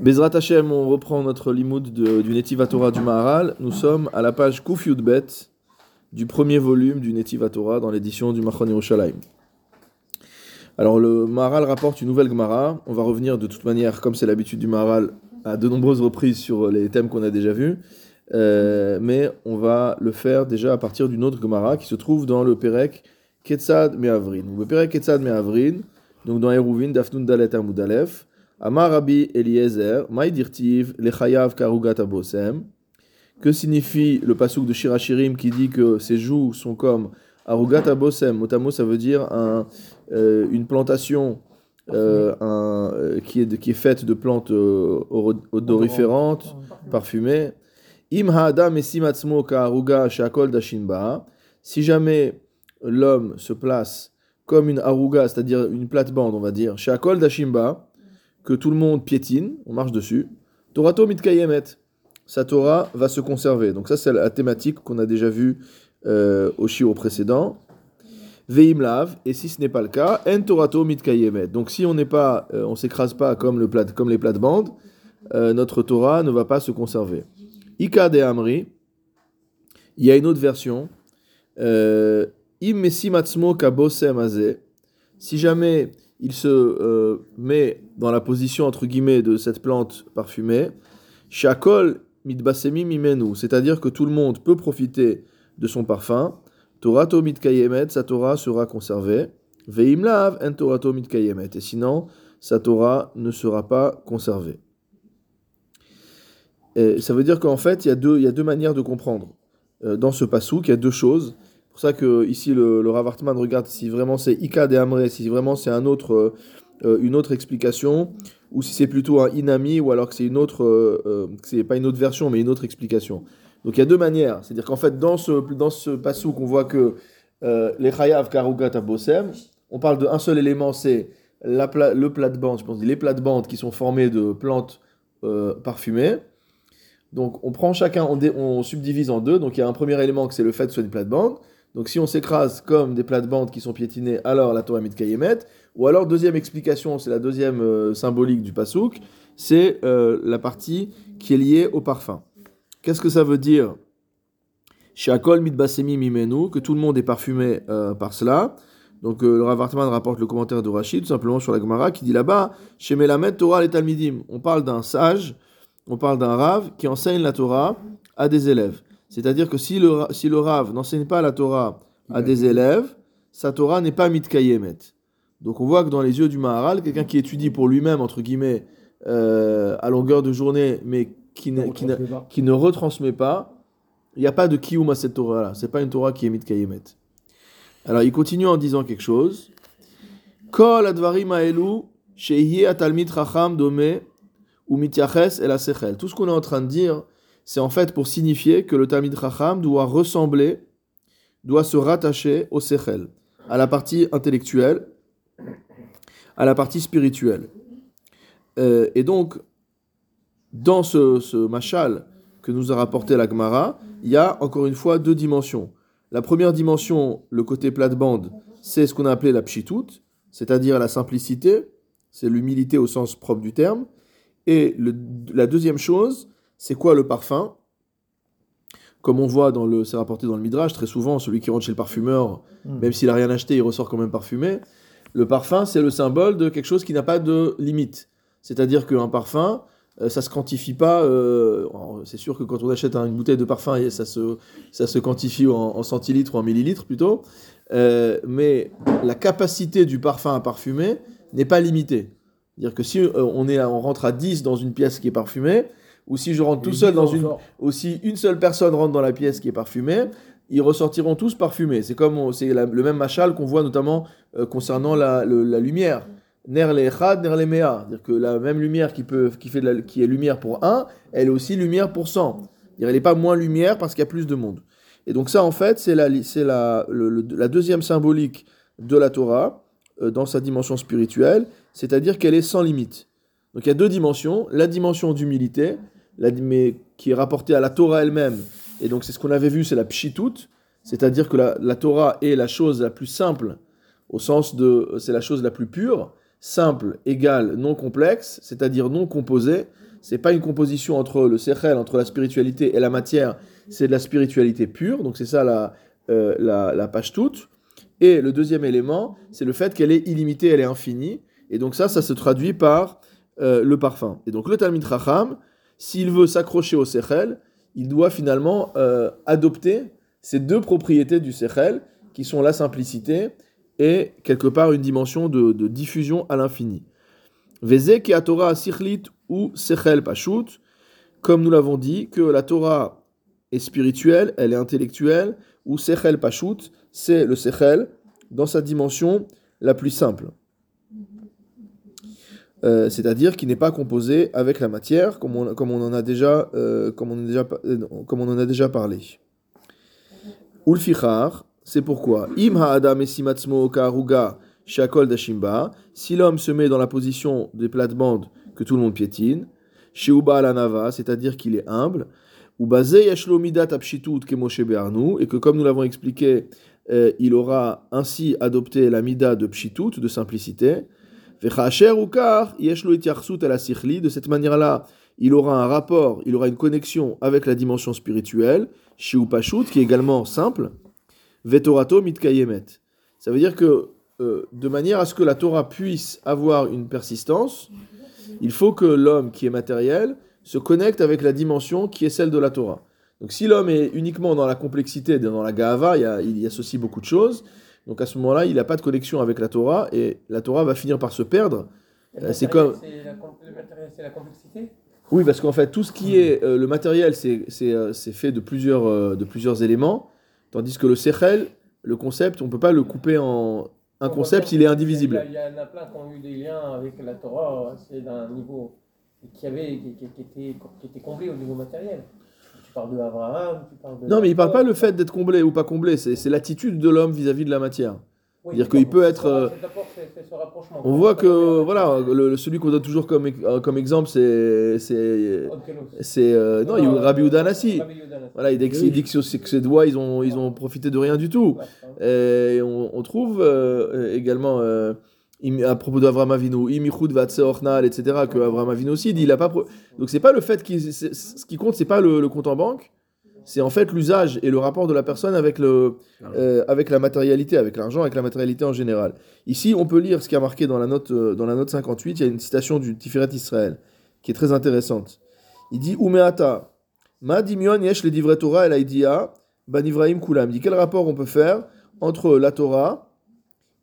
Bezrat Hashem, on reprend notre limoud du Netiv Torah du Maharal. Nous sommes à la page Kuf du premier volume du Netiv Torah dans l'édition du Machon Yerushalayim. Alors le Maharal rapporte une nouvelle Gemara. On va revenir de toute manière, comme c'est l'habitude du Maharal, à de nombreuses reprises sur les thèmes qu'on a déjà vus. Euh, mais on va le faire déjà à partir d'une autre Gemara qui se trouve dans le Perek Ketzad Me'avrin. Le Perek Ketzad Me'avrin, donc dans Eruvin, Dafnun Dalet Amud Aleph. Amar Rabbi Maïdirtiv, Lechayav Karugat Abosem. Que signifie le pasouk de Shirachirim qui dit que ses joues sont comme Arugat Abosem? Motamo, ça veut dire un, euh, une plantation euh, euh, qui, est qui est faite de plantes odoriférantes, parfumées. Im ha'adam esim atzmo ka'aruga shakol dashinba. Si jamais l'homme se place comme une aruga, c'est-à-dire une plate-bande, on va dire, shakol dashimba, que tout le monde piétine, on marche dessus, Torato mitkayemet, sa Torah va se conserver. Donc ça c'est la thématique qu'on a déjà vue euh, au shiur précédent. Veim lav, et si ce n'est pas le cas, en Torato mitkayemet. Donc si on n'est pas, euh, on s'écrase pas comme, les plates-bandes, euh, notre Torah ne va pas se conserver. Ika de Amri, il y a une autre version. Im atzmo kabosem. Si jamais il se met dans la position entre guillemets de cette plante parfumée, shakol mitbasemi mimenu, c'est-à-dire que tout le monde peut profiter de son parfum. Torato mitkayemet, sa Torah sera conservée. Veimlav en Torato mitkayemet. Et sinon, sa Torah ne sera pas conservée. Et ça veut dire qu'en fait, il y, a deux, il y a deux manières de comprendre. Euh, dans ce pasouk, il y a deux choses. C'est pour ça que ici, le, le regarde si vraiment c'est Ika de Amre, si vraiment c'est un autre, euh, une autre explication, ou si c'est plutôt un inami, ou alors que c'est une autre, euh, euh, c'est pas une autre version, mais une autre explication. Donc il y a deux manières. C'est-à-dire qu'en fait, dans ce, dans ce pasouk, on voit que les chayav karugat abosem, on parle d'un seul élément, c'est la pla- le plate-bande, je pense, les plates-bandes qui sont formées de plantes parfumées. Donc on prend chacun, on, on subdivise en deux. Donc il y a un premier élément que c'est le fait que ce soit une plate-bande. Donc si on s'écrase comme des plates-bandes qui sont piétinées, alors la Torah Mitkayemet. Ou alors deuxième explication, c'est la deuxième euh, symbolique du pasouk, c'est euh, la partie qui est liée au parfum. Qu'est-ce que ça veut dire? Shakol mitbasemi mimenu, que tout le monde est parfumé euh, par cela. Donc le Rav Hartman rapporte le commentaire de Rachid, tout simplement sur la Gemara, qui dit là-bas, chez Melamed Torah les Talmidim, on parle d'un sage, on parle d'un Rav qui enseigne la Torah à des élèves. C'est-à-dire que si le, si le Rav n'enseigne pas la Torah à des élèves, sa Torah n'est pas mitkayemet. Donc on voit que dans les yeux du Maharal, quelqu'un qui étudie pour lui-même, entre guillemets, euh, à longueur de journée, mais qui, ne- qui, ne- qui ne retransmet pas, il n'y a pas de kiyum à cette Torah-là. C'est pas une Torah qui est mitkayemet. Alors il continue en disant quelque chose. Kol advarim shehi dome ou el. Tout ce qu'on est en train de dire, c'est en fait pour signifier que le Talmid Chacham doit ressembler, doit se rattacher au sechel, à la partie intellectuelle, à la partie spirituelle. Euh, et donc, dans ce, machal que nous a rapporté la Gemara, il y a encore une fois deux dimensions. La première dimension, le côté plate-bande, c'est ce qu'on a appelé la pshitut, c'est-à-dire la simplicité, c'est l'humilité au sens propre du terme. Et la deuxième chose, c'est quoi le parfum? Comme on voit dans le, c'est rapporté dans le Midrash, très souvent, celui qui rentre chez le parfumeur, même s'il a rien acheté, il ressort quand même parfumé. Le parfum, c'est le symbole de quelque chose qui n'a pas de limite. C'est-à-dire qu'un parfum, euh, ça se quantifie pas. euh, c'est sûr que quand on achète un- une bouteille de parfum, ça se, ça se quantifie en, en centilitres ou en millilitres plutôt. Euh, mais la capacité du parfum à parfumer n'est pas limitée. C'est-à-dire que si on, est on rentre à 10 dans une pièce qui est parfumée, ou si je rentre tout seul dans une, ou si une seule personne rentre dans la pièce qui est parfumée, ils ressortiront tous parfumés. C'est comme c'est le même machal qu'on voit notamment euh, concernant la, le- la lumière. Ner le echad, ner le mea. C'est-à-dire que la même lumière qui, peut, qui, fait de la- qui est lumière pour un, elle est aussi lumière pour 100. C'est-à-dire, Elle n'est pas moins lumière parce qu'il y a plus de monde. Et donc ça, en fait, c'est la, c'est la, le- le- la deuxième symbolique de la Torah euh, dans sa dimension spirituelle, c'est-à-dire qu'elle est sans limite. Donc il y a deux dimensions. La dimension d'humilité, qui est rapportée à la Torah elle-même. Et donc c'est ce qu'on avait vu, c'est la pshitut, c'est-à-dire que la, la Torah est la chose la plus simple, au sens de c'est la chose la plus pure, simple, égale, non complexe, c'est-à-dire non composée, c'est pas une composition entre le sechel, entre la spiritualité et la matière, c'est de la spiritualité pure, donc c'est ça la, euh, la, la. Et le deuxième élément, c'est le fait qu'elle est illimitée, elle est infinie, et donc ça, ça se traduit par euh, le parfum. Et donc le Talmid Racham, s'il veut s'accrocher au sechel, il doit finalement euh, adopter ces deux propriétés du sechel, qui sont la simplicité et quelque part une dimension de, diffusion à l'infini. Veze ki Torah sichlit ou sechel pashut, comme nous l'avons dit, que la Torah est spirituelle, elle est intellectuelle, ou sechel pashut, c'est le sechel dans sa dimension la plus simple. Euh, c'est-à-dire qui n'est pas composé avec la matière, comme on, comme on en a déjà, euh, comme on, a déjà, euh, comme on en a déjà parlé. Ulfichar, c'est pourquoi im ha'adam esimatzmo shakol dashimba, si l'homme se met dans la position des plates-bandes que tout le monde piétine, sheuba nava, c'est-à-dire qu'il est humble, ou basé yashlo midat apshitut kemoshe et que comme nous l'avons expliqué, il aura ainsi adopté la mida de pshitut, de simplicité, de cette manière-là, il aura un rapport, il aura une connexion avec la dimension spirituelle, Shiupashut, qui est également simple, Vetorato mitkayemet. Ça veut dire que, euh, de manière à ce que la Torah puisse avoir une persistance, il faut que l'homme qui est matériel se connecte avec la dimension qui est celle de la Torah. Donc si l'homme est uniquement dans la complexité, dans la gava, il, y a, il y associe beaucoup de choses. Donc à ce moment-là, il n'a pas de connexion avec la Torah et la Torah va finir par se perdre. Euh, c'est comme. C'est la, complexité? Oui, parce qu'en fait, tout ce qui est euh, le matériel, c'est euh, fait de plusieurs, euh, de plusieurs éléments, tandis que le sechel, le concept, on ne peut pas le couper en. Un concept, il est indivisible. Il y, en a plein qui ont eu des liens avec la Torah, c'est d'un niveau qui, avait, qui, qui, était, qui était comblé au niveau matériel. Tu parles de Abraham, tu parles de. Non, mais il ne parle pas le fait d'être comblé ou pas comblé, c'est l'attitude de l'homme vis-à-vis de la matière. Oui, C'est-à-dire qu'il peut être. euh, c'est ce rapprochement. on voit que, voilà, le, celui qu'on donne toujours comme, euh, comme exemple, c'est. c'est c'est euh, non, il y a Rabbi Udanassi. Voilà, il dit, que- il dit que que ses doigts, ils ont, ils ont profité de rien du tout. Et on, on trouve euh, également, euh, à propos d'Avram Avinu, Imichud Vatseornal, etc., que Avram Avinu aussi dit, il a pas. Donc c'est pas le fait c'est- Ce qui compte, c'est pas le, le compte en banque, c'est en fait l'usage et le rapport de la personne avec, le, euh, avec la matérialité, avec l'argent, avec la matérialité en général. Ici, on peut lire ce qui a marqué dans la note, euh, dans la note 58, il y a une citation du Tiferet Israël, qui est très intéressante. Il dit Umeata, Ma dimion yesh le divret Torah et l'aidia, ban Ibrahim kulam. Il dit quel rapport on peut faire entre la Torah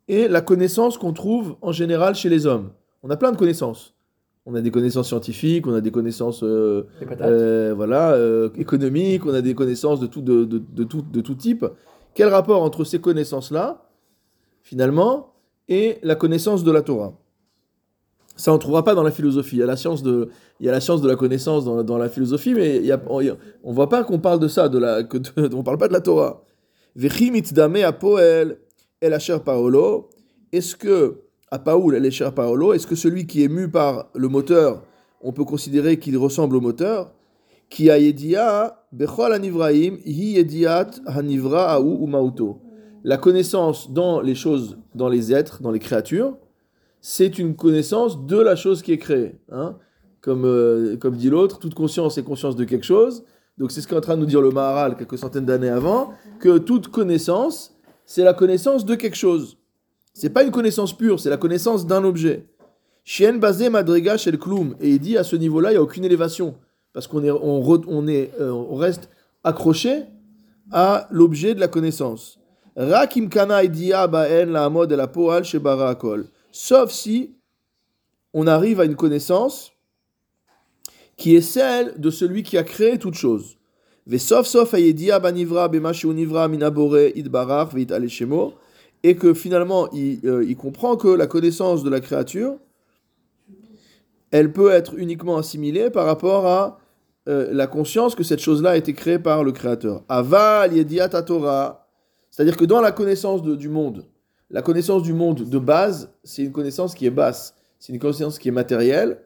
et la connaissance qu'on trouve en général chez les hommes. On a plein de connaissances. On a des connaissances scientifiques, on a des connaissances euh, euh, voilà, euh, économiques, on a des connaissances de tout, de, de, de tout, de tout type. Quel rapport entre ces connaissances-là, finalement, et la connaissance de la Torah? Ça, on ne trouvera pas dans la philosophie. Il y a la science de, il y a la, science de la connaissance dans, dans la philosophie, mais il y a- on ne voit pas qu'on parle de ça, de la, que de- on ne parle pas de la Torah. Vechi mitzdame apoel el asher. Est-ce que, à Paoul el asher paolo, est-ce que celui qui est mu par le moteur, on peut considérer qu'il ressemble au moteur? Qui a yedia bechol anivraim hi yediat hanivra aou ou mauto. La connaissance dans les choses, dans les êtres, dans les créatures, c'est une connaissance de la chose qui est créée. hein. Comme, euh, comme dit l'autre, toute conscience est conscience de quelque chose. Donc c'est ce qu'est en train de nous dire le Maharal quelques centaines d'années avant, que toute connaissance, c'est la connaissance de quelque chose. C'est pas une connaissance pure, c'est la connaissance d'un objet. Chien basé madriga chez le. Et il dit à ce niveau-là, il n'y a aucune élévation. Parce qu'on est, euh, on reste accroché à l'objet de la connaissance. Rakim kana la la. Sauf si on arrive à une connaissance qui est celle de celui qui a créé toute chose. Et que finalement, il, euh, il comprend que la connaissance de la créature, elle peut être uniquement assimilée par rapport à euh, la conscience que cette chose-là a été créée par le Créateur. Aval Torah, c'est-à-dire que dans la connaissance de- du monde, la connaissance du monde de base, c'est une connaissance qui est basse, c'est une connaissance qui est matérielle,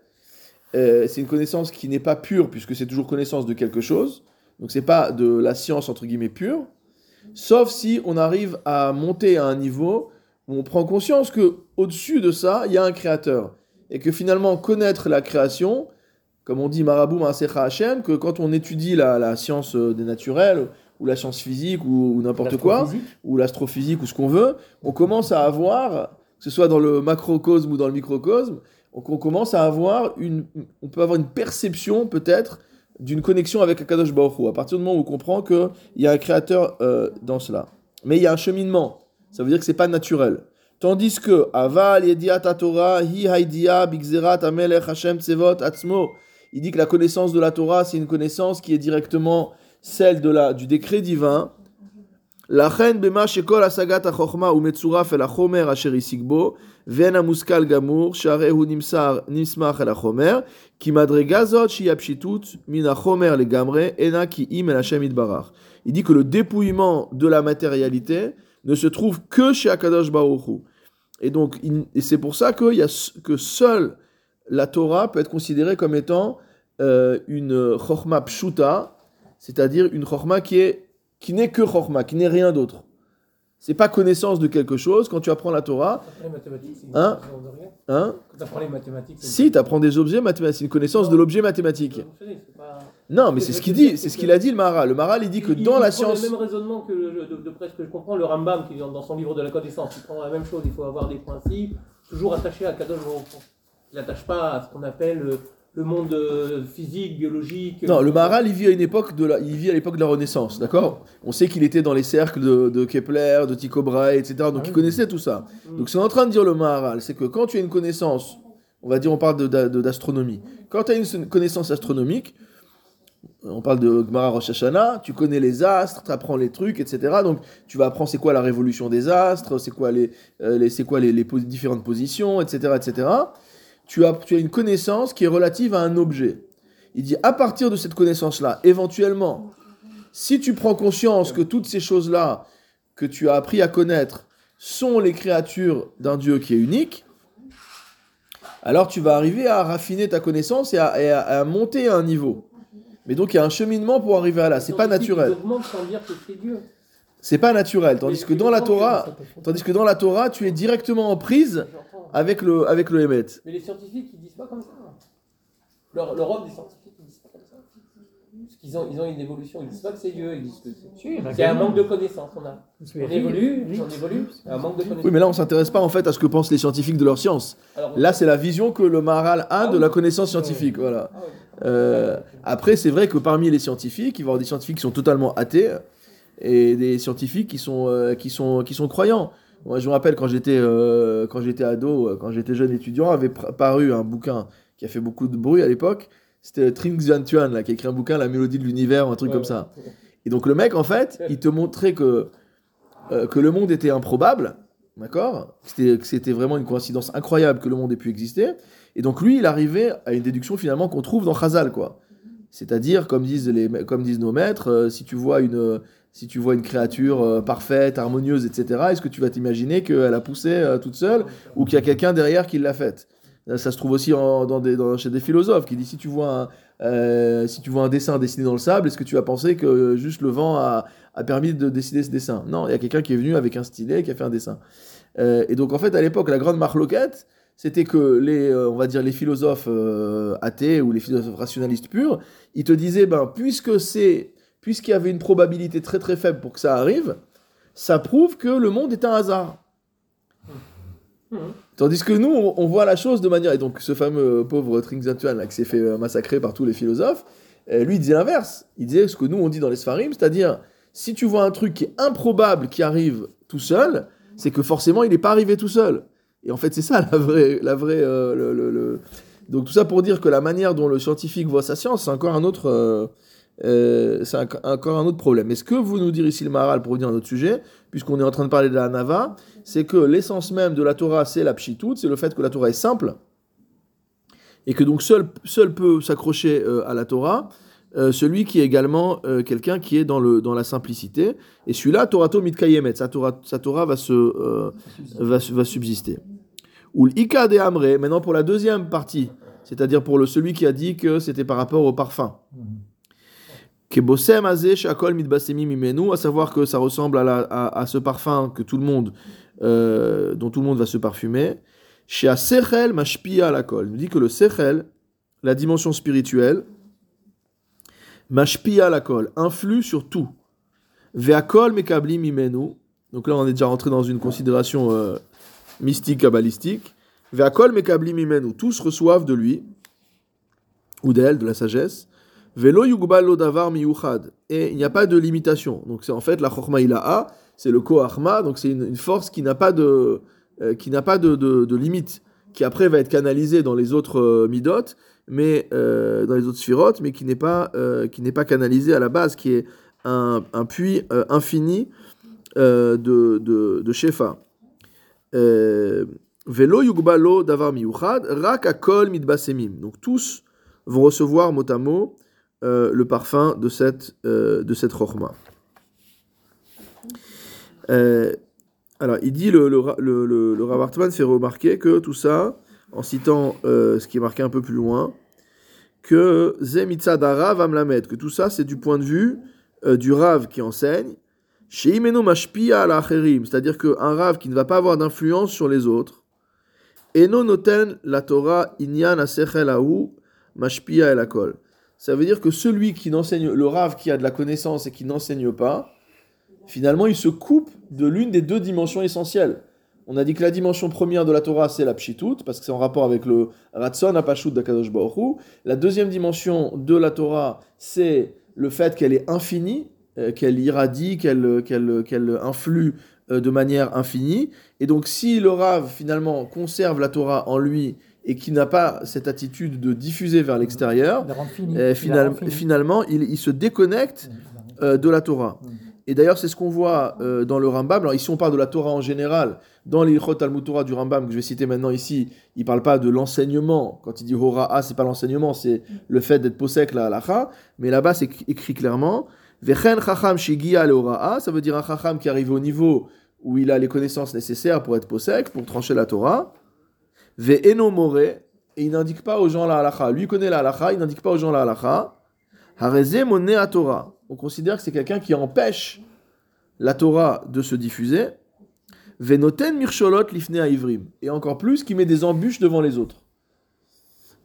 euh, c'est une connaissance qui n'est pas pure puisque c'est toujours connaissance de quelque chose, donc c'est pas de la science entre guillemets pure, sauf si on arrive à monter à un niveau où on prend conscience que au-dessus de ça, il y a un créateur. Et que finalement connaître la création comme on dit Marabout Maasecha Hashem, que quand on étudie la, la science euh, des naturels, ou la science physique, ou, ou n'importe quoi, ou l'astrophysique, ou ce qu'on veut, on commence à avoir, que ce soit dans le macrocosme ou dans le microcosme, on, on commence à avoir une, on peut avoir une perception peut-être d'une connexion avec Akadosh Baruch à partir du moment où on comprend qu'il y a un créateur euh, dans cela. Mais il y a un cheminement, ça veut dire que c'est pas naturel. Tandis que Aval Yediat Torah Hi Haidia Bigzerat Amelech Hashem Tsevot Atzmo, il dit que la connaissance de la Torah c'est une connaissance qui est directement celle de la, du décret divin. לכן במה שכל השגת החוכמה הוא מצורף אל החומר אשר השיג בו, ואין המושכל גמור, שהרי הוא נמסר, נסמך אל החומר, כי מדרגה זאת שהיא הפשיטות מן החומר לגמרי, אינה כי אם אל השם יתברך. Il dit que le dépouillement de la matérialité ne se trouve que chez Akadosh Baruch Hu. Et donc, il- et c'est pour ça qu'il y a, s- que seule la Torah peut être considérée comme étant euh, une chorma pshuta, c'est-à-dire une chorma qui est qui n'est que chorma, qui n'est rien d'autre. C'est pas connaissance de quelque chose. Quand tu apprends la Torah, les mathématiques, c'est une Hein connaissance de rien. hein, Quand t'apprends les mathématiques, c'est une si tu apprends des objets mathématiques, c'est une connaissance de l'objet mathématique. C'est pas- Non, mais c'est ce qu'il dit, c'est ce qu'il a dit le Maharal. Le Maharal, il dit que Il- dans il la science, le même raisonnement que le- de, de près ce que je comprends, le Rambam qui dans, dans son livre de la connaissance, il prend la même chose. Il faut avoir des principes toujours attachés à Kadosh. Il n'attache pas à ce qu'on appelle le, monde euh, physique, biologique. non, le Maharal, il vit à une époque de la, il vit à l'époque de la Renaissance, d'accord? On sait qu'il était dans les cercles de, de Kepler, de Tycho Brahe, etc. Donc il connaissait tout ça. Donc ce qu'on est en train de dire le Maharal, c'est que quand tu as une connaissance, on va dire, on parle d'astronomie. Quand tu as une connaissance astronomique, on parle de Gemara Rosh Hashanah, tu connais les astres, tu apprends les trucs, etc. Donc tu vas apprendre c'est quoi la révolution des astres, c'est quoi les, euh, les- c'est quoi les, les différentes positions, etc., etc. Tu as, tu as une connaissance qui est relative à un objet. Il dit à partir de cette connaissance-là, éventuellement, si tu prends conscience que toutes ces choses-là que tu as appris à connaître sont les créatures d'un Dieu qui est unique, alors tu vas arriver à raffiner ta connaissance et à, et à- à monter à un niveau. Mais donc il y a un cheminement pour arriver à là. C'est pas naturel. C'est pas naturel. Tandis que dans la Torah, tandis que dans la Torah, tu es directement en prise. Avec le avec le Hémet. Mais les scientifiques, ils disent pas comme ça. Leur- L'Europe des scientifiques, ils disent pas comme ça. Parce qu'ils ont, ils ont une évolution. Ils disent pas que c'est Dieu. Ils disent que c'est. C'est un manque de connaissances. On, a, on évolue, on évolue. Un manque de connaissances. Oui, mais là on s'intéresse pas en fait à ce que pensent les scientifiques de leur science. Alors, Là, c'est la vision que le Maharal a Ah de oui. la connaissance scientifique. Voilà. Ah. Euh, après, c'est vrai que parmi les scientifiques, il va y avoir des scientifiques qui sont totalement athées et des scientifiques qui sont, euh, qui sont, qui sont croyants. Moi, je me rappelle quand j'étais euh, quand j'étais ado, euh, quand j'étais jeune étudiant, avait paru un bouquin qui a fait beaucoup de bruit à l'époque. C'était Trinh Xuan Tuan, là, qui a écrit un bouquin, La mélodie de l'univers, un truc Ouais, comme ouais. ça. Et donc le mec, en fait, il te montrait que, euh, que le monde était improbable, d'accord? Que c'était, que c'était vraiment une coïncidence incroyable que le monde ait pu exister. Et donc lui, il arrivait à une déduction finalement qu'on trouve dans Chazal, quoi. C'est-à-dire, comme disent, les, comme disent nos maîtres, euh, si, tu vois une, si tu vois une créature euh, parfaite, harmonieuse, etc., est-ce que tu vas t'imaginer qu'elle a poussé euh, toute seule ou qu'il y a quelqu'un derrière qui l'a faite? Euh, Ça se trouve aussi dans des, chez des philosophes qui disent si tu vois un, si tu vois un dessin dessiné dans le sable, est-ce que tu vas penser que juste le vent a, a permis de dessiner ce dessin? Non, il y a quelqu'un qui est venu avec un stylet qui a fait un dessin. Et donc en fait à l'époque la grande marloquette, c'était que les, on va dire les philosophes athées ou les philosophes rationalistes purs, ils te disaient ben puisque c'est puisqu'il y avait une probabilité très très faible pour que ça arrive, ça prouve que le monde est un hasard. Tandis que nous, on, voit la chose de manière. Et donc, ce fameux pauvre Trinxantuan là, qui s'est fait euh, massacrer par tous les philosophes, euh, lui, il disait l'inverse. Il disait ce que nous, on dit dans les Sfarim, c'est-à-dire, si tu vois un truc qui est improbable qui arrive tout seul, c'est que forcément, il n'est pas arrivé tout seul. Et en fait, c'est ça la vraie. La vraie euh, le- le- Donc, tout ça pour dire que la manière dont le scientifique voit sa science, c'est encore un autre. Euh, c'est encore un autre problème. Mais ce que vous nous dire ici le Maharal pour revenir à notre sujet, puisqu'on est en train de parler de la Nava, c'est que l'essence même de la Torah, c'est la pshitout, c'est le fait que la Torah est simple, et que donc seul, seul peut s'accrocher euh, à la Torah, euh, celui qui est également quelqu'un qui est dans, le, dans la simplicité. Et celui-là, Torato mitkayemet, sa Torah, sa Torah va, se, va, va subsister. Ou l'ika de amre, maintenant pour la deuxième partie, c'est-à-dire pour le, celui qui a dit que c'était par rapport au parfum. Mimenu, à savoir que ça ressemble à, à, ce parfum que tout le monde, euh, dont tout le monde va se parfumer. Chez mashpia la kol. Il nous dit que le sechel, la dimension spirituelle, mashpia la kol, influe sur tout. Veakol mekabli mimenu. Donc là, on est déjà rentré dans une considération euh, mystique, kabbalistique. Veakol mekabli mimenu. Tous reçoivent de lui, ou d'elle, de la sagesse. Velo yugbalo davar miyuchad. Et il n'y a pas de limitation. Donc c'est en fait la chorma ilaha, c'est le koachma, donc c'est une, force qui n'a pas de, euh, qui n'a pas de, de, limite, qui après va être canalisée dans les autres euh, midot, mais euh, dans les autres sphirotes, mais qui n'est pas, qui n'est pas canalisée à la base, qui est un, un puits infini de, de, Shefa. Velo yugbalo davar miyuchad, rak akol midbasemim. Donc tous vont recevoir mot à mot euh, le parfum de cette, euh, de cette. Euh, alors, il dit, le, le, le, le, fait remarquer que tout ça, en citant ce qui est marqué un peu plus loin, que Zemitzadara va me la mettre, que tout ça, c'est du point de vue du Rav qui enseigne, c'est-à-dire qu'un Rav qui ne va pas avoir d'influence sur les autres, Eno noten la Torah inyan asechel mashpia el ça veut dire que celui qui n'enseigne, le rave qui a de la connaissance et qui n'enseigne pas, finalement, il se coupe de l'une des deux dimensions essentielles. On a dit que la dimension première de la Torah, c'est la pshitut, parce que c'est en rapport avec le ratson apashut d'Akadosh Baruch La deuxième dimension de la Torah, c'est le fait qu'elle est infinie, euh, qu'elle irradie, qu'elle qu'elle influe euh, de manière infinie. Et donc, si le rave, finalement, conserve la Torah en lui et qui n'a pas cette attitude de diffuser vers l'extérieur, euh, finalement, il, se déconnecte euh, de la Torah. Et d'ailleurs, c'est ce qu'on voit euh, dans le Rambam. Alors ici, on parle de la Torah en général. Dans l'Ilchot Talmud Torah du Rambam, que je vais citer maintenant ici, il ne parle pas de l'enseignement. Quand il dit Hora'a, c'est pas l'enseignement, c'est le fait d'être posek la halacha. Mais là-bas, c'est écrit clairement Vechen chacham shigia le Ça veut dire un chacham qui arrive au niveau où il a les connaissances nécessaires pour être posek, pour trancher la Torah. Et il n'indique pas aux gens la halacha. Lui connaît la halacha, il n'indique pas aux gens la halacha. Hareze a Torah. On considère que c'est quelqu'un qui empêche la Torah de se diffuser. Venoten mircholot lifne ivrim. Et encore plus, qui met des embûches devant les autres.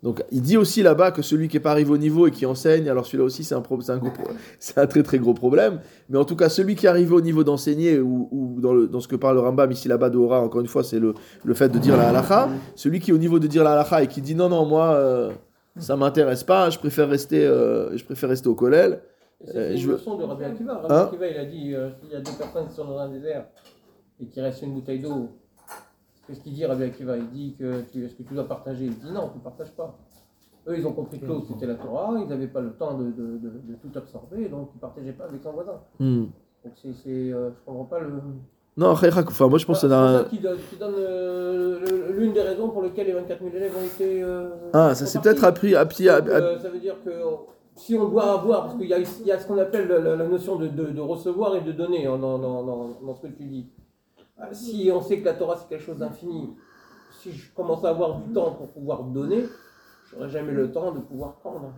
Donc il dit aussi là-bas que celui qui n'est pas arrivé au niveau et qui enseigne, alors celui-là aussi c'est un, un, un, très très gros problème, mais en tout cas celui qui est arrivé au niveau d'enseigner, ou, dans, le, dans, ce que parle le Rambam ici là-bas de Hora, encore une fois c'est le, le, fait de dire la halacha, celui qui est au niveau de dire la halacha et qui dit non non moi euh, ça m'intéresse pas, je préfère rester, euh, je préfère rester au collège. C'est euh, une je... leçon de Rabbi Akiva. Rabbi hein Akiva il a dit euh, il y a deux personnes qui sont dans un désert et qui restent une bouteille d'eau Qu'est-ce qu'il dit, Rabbi Akiva? Il dit que tu, est-ce que tu dois partager? Il dit non, tu ne partages pas. Eux, ils ont compris que l'autre, c'était la Torah, ils n'avaient pas le temps de, de, de, tout absorber, donc ils ne partageaient pas avec son voisin. Hmm. Donc c'est, c'est euh, je ne comprends pas le... Non, enfin, moi je pense que c'est qui donne, qui donne euh, l'une des raisons pour lesquelles les 24 000 élèves ont été... Euh, ah, ça c'est peut-être appris... appris, appris ça veut dire que si on doit avoir, parce qu'il y a, il y a ce qu'on appelle la, notion de, de, recevoir et de donner hein, dans, dans, dans, dans, ce que tu dis. Ah, si on sait que la Torah c'est quelque chose d'infini, si je commence à avoir du temps pour pouvoir donner, j'aurai jamais le temps de pouvoir prendre.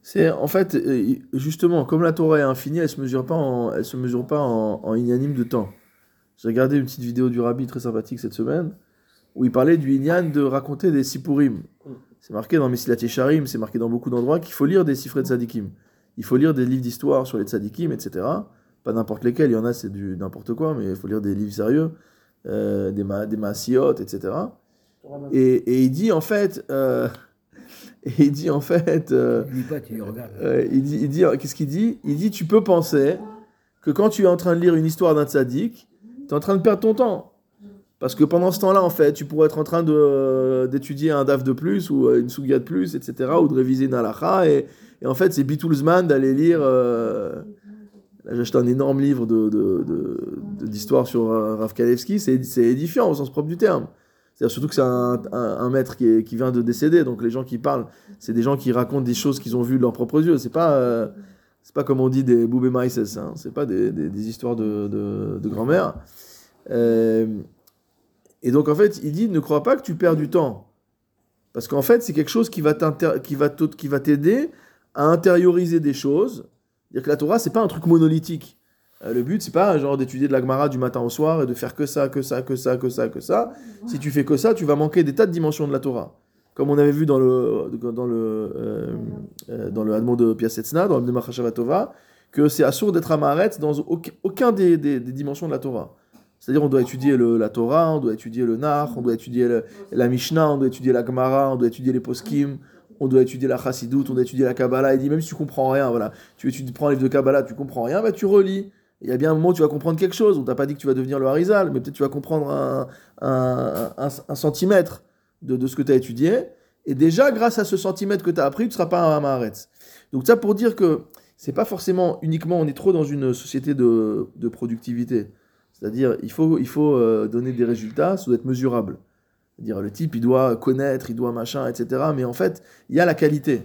C'est en fait euh, justement comme la Torah est infinie, elle se mesure pas en, elle se mesure pas en, inanime de temps. J'ai regardé une petite vidéo du Rabbi très sympathique cette semaine où il parlait du inyan de raconter des sipurim. C'est marqué dans Mesilat Yesharim, c'est marqué dans beaucoup d'endroits qu'il faut lire des sifrets de tzadikim. Il faut lire des livres d'histoire sur les tzadikim, etc pas n'importe lesquels, il y en a c'est du n'importe quoi, mais il faut lire des livres sérieux, euh, des, ma, des etc. Et, et, il dit en fait, euh, et il dit en fait, euh, il dit, il dit, qu'est-ce qu'il dit? Il dit, tu peux penser que quand tu es en train de lire une histoire d'un tzaddik, tu es en train de perdre ton temps. Parce que pendant ce temps-là, en fait, tu pourrais être en train d'étudier un DAF de plus ou une Sugia de plus, etc., ou de réviser une et, et en fait, c'est Bitoulzman d'aller lire j'ai acheté un énorme livre d'histoire de, de, sur Rav Kalevski, c'est édifiant au sens propre du terme. C'est surtout que c'est un, un, maître qui, qui, vient de décéder, donc les gens qui parlent, c'est des gens qui racontent des choses qu'ils ont vues de leurs propres yeux. C'est pas, euh, pas comme on dit des boubé maïses, hein. c'est pas des, des, des, histoires de, grand-mère. Euh, et donc en fait, il dit ne crois pas que tu perds du temps, parce qu'en fait c'est quelque chose qui va t'aider à intérioriser des choses dire que la Torah, c'est pas un truc monolithique. Euh, le but, c'est pas genre d'étudier de la Gemara du matin au soir et de faire que ça, que ça, que ça, que ça, que ça. Si tu fais que ça, tu vas manquer des tas de dimensions de la Torah. comme on avait vu dans le, dans le, euh, euh, dans le Hadmon de Piasetzna, dans le Demachashavatova, que c'est assourd d'être amaret dans aucun des, des, dimensions de la Torah. C'est-à-dire, on doit étudier le, la Torah, on doit étudier le Nar, on doit étudier la Mishnah, on doit étudier la Gemara, on doit étudier les Poskim, on doit étudier la Chassidut, on doit étudier la Kabbalah. Il dit, même si tu comprends rien, voilà, tu, tu prends un livre de Kabbalah, tu comprends rien, bah, tu relis. Il y a bien un moment où tu vas comprendre quelque chose. On t'a pas dit que tu vas devenir le Harizal, mais peut-être tu vas comprendre un, centimètre de, ce que tu as étudié. Et déjà, grâce à ce centimètre que tu as appris, tu ne seras pas un Maharetz. Donc ça pour dire que c'est pas forcément uniquement, on est trop dans une société de, de productivité. C'est-à-dire, il faut, il faut euh, donner des résultats, ça doit être mesurable. C'est-à-dire, le type, il doit connaître, il doit machin, etc. Mais en fait, il y a la qualité.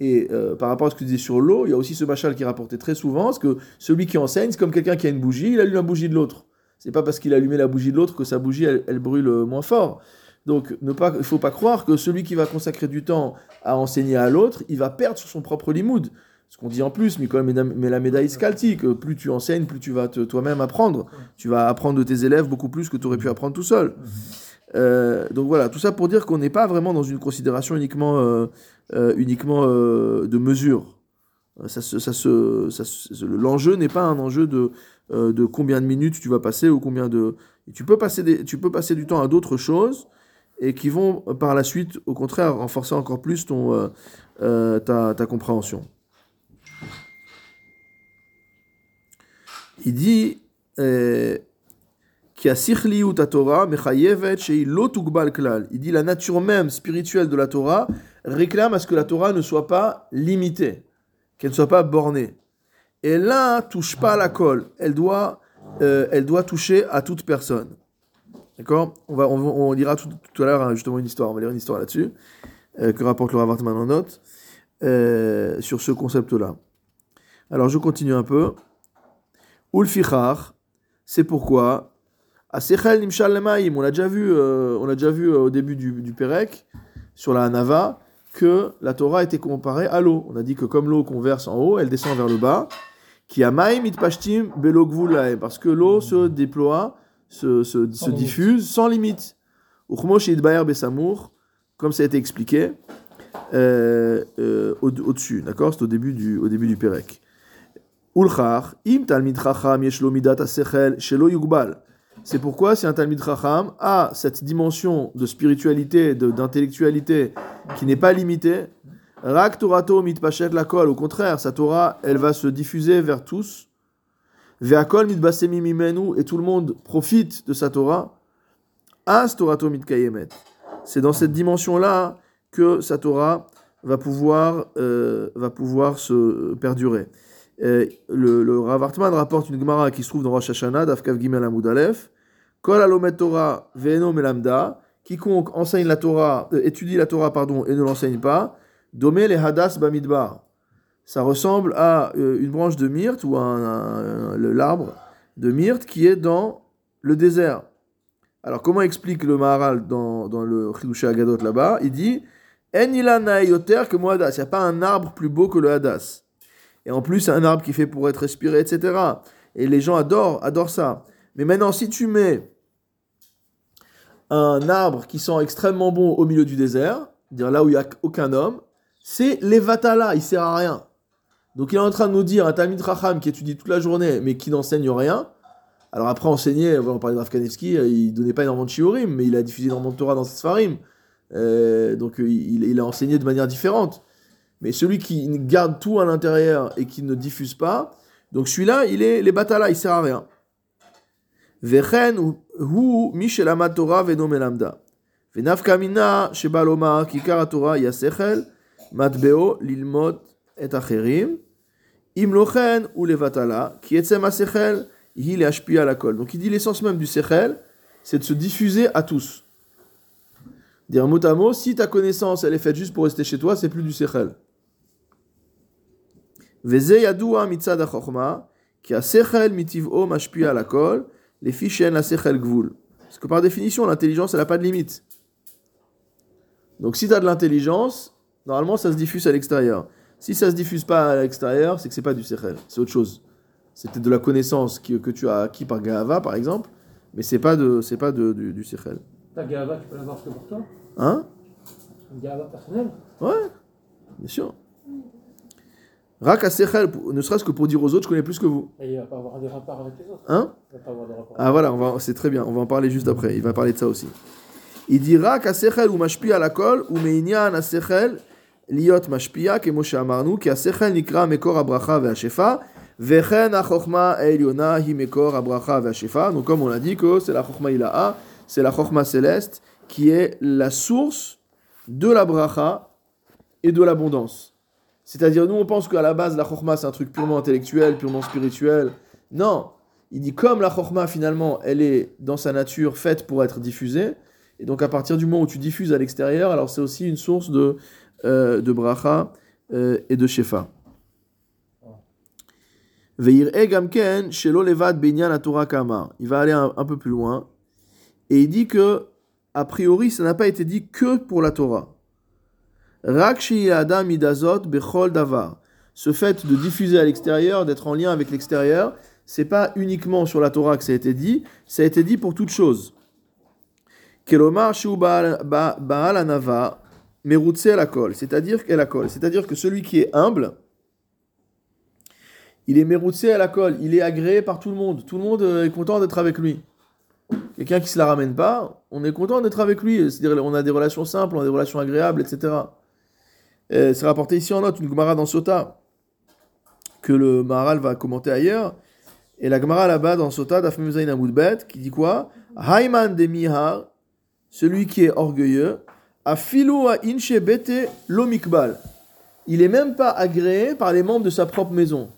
Et euh, par rapport à ce que tu disais sur l'eau, il y a aussi ce machal qui est rapporté très souvent, parce que celui qui enseigne, c'est comme quelqu'un qui a une bougie, il allume la bougie de l'autre. C'est pas parce qu'il a allumé la bougie de l'autre que sa bougie, elle, brûle moins fort. Donc, il ne faut pas croire que celui qui va consacrer du temps à enseigner à l'autre, il va perdre sur son propre limoud. Ce qu'on dit en plus, mais quand même, mais la médaille scalti, que plus tu enseignes, plus tu vas toi-même apprendre. Tu vas apprendre de tes élèves beaucoup plus que tu aurais pu apprendre tout seul. Euh, donc voilà, tout ça pour dire qu'on n'est pas vraiment dans une considération uniquement, euh, euh, uniquement de mesure. Ça, ça, L'enjeu n'est pas un enjeu de, de combien de minutes tu vas passer ou combien de. Tu peux passer, des, tu peux passer du temps à d'autres choses et qui vont par la suite, au contraire, renforcer encore plus ton, ta, ta compréhension. Il dit il dit la nature même spirituelle de la Torah réclame à ce que la Torah ne soit pas limitée, qu'elle ne soit pas bornée. Et là, touche pas à la colle. Elle doit, euh, elle doit toucher à toute personne. D'accord? On, va, on, lira tout, à l'heure hein, justement une histoire. On va lire une histoire là-dessus euh, que rapporte le Ravartman en note euh, sur ce concept-là. Alors je continue un peu. Ulfichar, c'est pourquoi on l'a déjà vu, euh, on a déjà vu euh, au début du, du Pérec, sur la Hanava, que la Torah était comparée à l'eau. On a dit que comme l'eau qu'on verse en haut, elle descend vers le bas. Qui a mitpashtim parce que l'eau se déploie, se, se, se diffuse sans limite. besamour, comme ça a été expliqué euh, au-dessus, d'accord? C'est au début du, au début du Pérec. Ulchar, im talmid chacham yeshlo midat asechel shelo yugbal. C'est pourquoi si un Talmud Chacham a cette dimension de spiritualité, d'intellectualité qui n'est pas limitée, Rak Torato mitpachet la kol, au contraire, sa Torah, elle va se diffuser vers tous. Ve'akol mitbasemi mimenu, et tout le monde profite de sa Torah. As Torato mitkayemet. C'est dans cette dimension-là que sa Torah va pouvoir, euh, va pouvoir se perdurer. Le, le Rav rapporte une Gemara qui se trouve dans Rosh Hashanah, d'Afkav Gimel Amud Aleph, Kol alomet Torah ve'eno melamda, quiconque enseigne la Torah, euh, étudie la Torah pardon, et ne l'enseigne pas, domé les hadas bamidbar. Ça ressemble à euh, une branche de myrte ou un, l'arbre de myrte qui est dans le désert. Alors comment explique le Maharal dans, le Chidushé Agadot là-bas? Il dit En yoter que moi hadas. Il n'y a pas un arbre plus beau que le hadas. Et en plus, c'est un arbre qui fait pour être respiré, etc. Et les gens adorent, adorent ça. Mais maintenant, si tu mets un arbre qui sent extrêmement bon au milieu du désert, dire là où il n'y a aucun homme, c'est l'Evatala, il sert à rien. Donc il est en train de nous dire un Talmid Racham qui étudie toute la journée mais qui n'enseigne rien. Alors après enseigner, on parlait de Rav Kanevski, euh, il donnait pas énormément de shiurim, mais il a diffusé énormément de Torah dans ses sfarim. Euh, donc il, a enseigné de manière différente. Mais celui qui garde tout à l'intérieur et qui ne diffuse pas, donc celui-là, il est les batala, il sert à rien. Vechen hu mishelama Torah veno melamda. Venafkamina shebalomar kikar Torah yasechel matbeo lilmot et acherim. Imlochen ou levatala ki etsem asechel il ashpi à la colle. Donc il dit l'essence même du sechel, c'est de se diffuser à tous. Dire mot à mot, si ta connaissance elle est faite juste pour rester chez toi, c'est plus du sechel. Qui a kol, la. Parce que par définition, l'intelligence, elle n'a pas de limite. Donc si tu as de l'intelligence, normalement ça se diffuse à l'extérieur. Si ça se diffuse pas à l'extérieur, c'est que c'est pas du sechel, c'est autre chose. C'est peut-être de la connaissance que tu as acquis par Gahava, par exemple, mais c'est pas de, c'est pas de, du, du sechel. Ta Gahava, tu peux l'avoir que pour toi? Hein? Une Gahava personnelle Ouais, bien sûr. Rak ne serait-ce que pour dire aux autres, je connais plus que vous. Et il va pas avoir des rapports avec les autres. Hein Il va pas avoir des rapports. Ah voilà, on va, c'est très bien, on va en parler juste après, il va parler de ça aussi. Il dira qu'asechel ou mashpia la kol ou meinyan asechel liot mashpia que Moshe amarnu ki asechel nikra mekor abracha ve'ashefa vechen achokma eliona hi mekor abracha ve'ashefa. Donc comme on l'a dit que c'est la chokma ilaha, c'est la chokma céleste qui est la source de la bracha et de l'abondance. C'est-à-dire, nous, on pense qu'à la base, la chokma, c'est un truc purement intellectuel, purement spirituel. Non. Il dit, comme la chokma, finalement, elle est, dans sa nature, faite pour être diffusée. Et donc, à partir du moment où tu diffuses à l'extérieur, alors c'est aussi une source de, euh, de bracha euh, et de shefa. Kama. Il va aller un, un peu plus loin. Et il dit que, a priori, ça n'a pas été dit que pour la Torah. Ce fait de diffuser à l'extérieur, d'être en lien avec l'extérieur, c'est pas uniquement sur la Torah que ça a été dit, ça a été dit pour toute chose. C'est-à-dire c'est-à-dire que celui qui est humble, il est merutse à la kol, il est agréé par tout le monde, tout le monde est content d'être avec lui. Quelqu'un qui se la ramène pas, on est content d'être avec lui, c'est-à-dire on a des relations simples, on a des relations agréables, etc. Euh, c'est rapporté ici en note, une Gemara dans Sota, que le Maharal va commenter ailleurs. Et la Gemara là-bas dans Sota, d'Afmim Zayin Amoudbet, qui dit quoi? Hayman de Mihar, celui qui est orgueilleux, a filo a inche lomikbal. Il est même pas agréé par les membres de sa propre maison.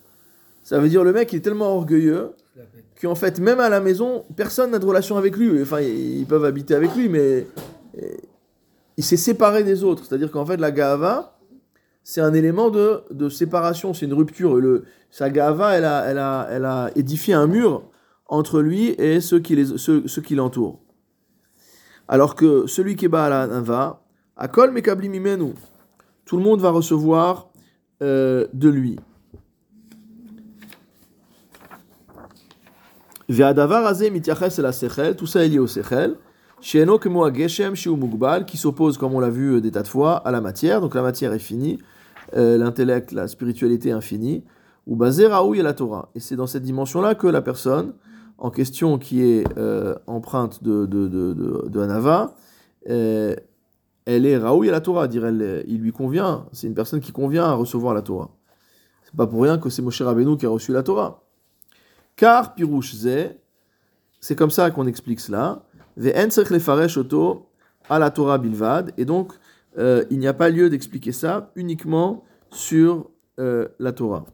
Ça veut dire le mec il est tellement orgueilleux qu'en fait, même à la maison, personne n'a de relation avec lui. Enfin, ils peuvent habiter avec lui, mais il s'est séparé des autres. C'est-à-dire qu'en fait, la Gahava, c'est un élément de, de séparation, c'est une rupture. Le, sa Gahava, elle a, elle, a, elle a édifié un mur entre lui et ceux qui, les, ceux, ceux qui l'entourent. Alors que celui qui est Baal Nava, Akol Mekabli Mimenu, tout le monde va recevoir euh, de lui. Tout ça est lié au sechel. Sheno kemo geshem shiu mugbal, qui s'oppose, comme on l'a vu des tas de fois, à la matière. Donc la matière est finie, euh, l'intellect, la spiritualité infinie. Ou basé raoui et la Torah. Et c'est dans cette dimension-là que la personne en question, qui est euh, empreinte de, de, de, de, de Hanava, euh, elle est raoui à la Torah, dire elle, il lui convient. C'est une personne qui convient à recevoir la Torah. C'est pas pour rien que c'est Moshe Rabbeinu qui a reçu la Torah. Car Pirouche Zé, c'est comme ça qu'on explique cela. à la Torah bilvad. Et donc, euh, il n'y a pas lieu d'expliquer ça uniquement sur euh, la Torah.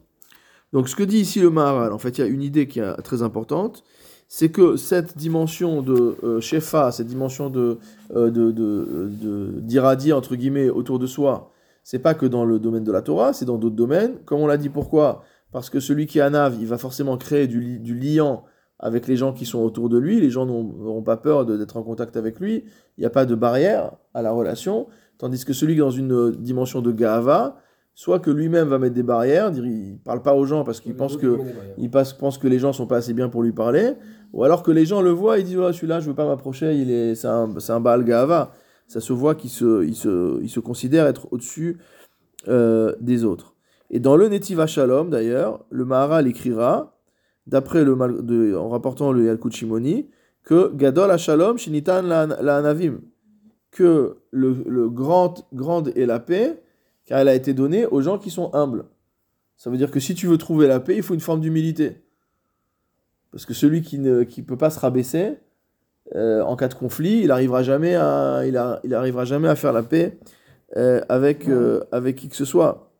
Donc, ce que dit ici le Maharal, en fait, il y a une idée qui est très importante, c'est que cette dimension de euh, shefa, cette dimension de, euh, de, de, entre guillemets, autour de soi, c'est pas que dans le domaine de la Torah, c'est dans d'autres domaines. Comme on l'a dit, pourquoi? Parce que celui qui est anav, il va forcément créer du, du liant avec les gens qui sont autour de lui. Les gens n'auront pas peur d'être en contact avec lui. Il n'y a pas de barrière à la relation. Tandis que celui qui est dans une euh, dimension de gava, soit que lui-même va mettre des barrières, dire il parle pas aux gens parce qu'il pense que il passe- pense que les gens sont pas assez bien pour lui parler, ou alors que les gens le voient et disent oh, celui-là je veux pas m'approcher, il est c'est un c'est un Baal Gahava. Ça se voit qu'il se il se il se considère être au-dessus euh, des autres. Et dans le Netiva Shalom d'ailleurs, le Maharal écrira d'après le de, en rapportant le Yalkut Shimoni que Gadol Shalom Shinitan la, la Anavim que le, le grand grande est la paix car elle a été donnée aux gens qui sont humbles. Ça veut dire que si tu veux trouver la paix, il faut une forme d'humilité. Parce que celui qui ne qui peut pas se rabaisser euh, en cas de conflit, il arrivera jamais à il, a- il arrivera jamais à faire la paix euh, avec euh, avec qui que ce soit.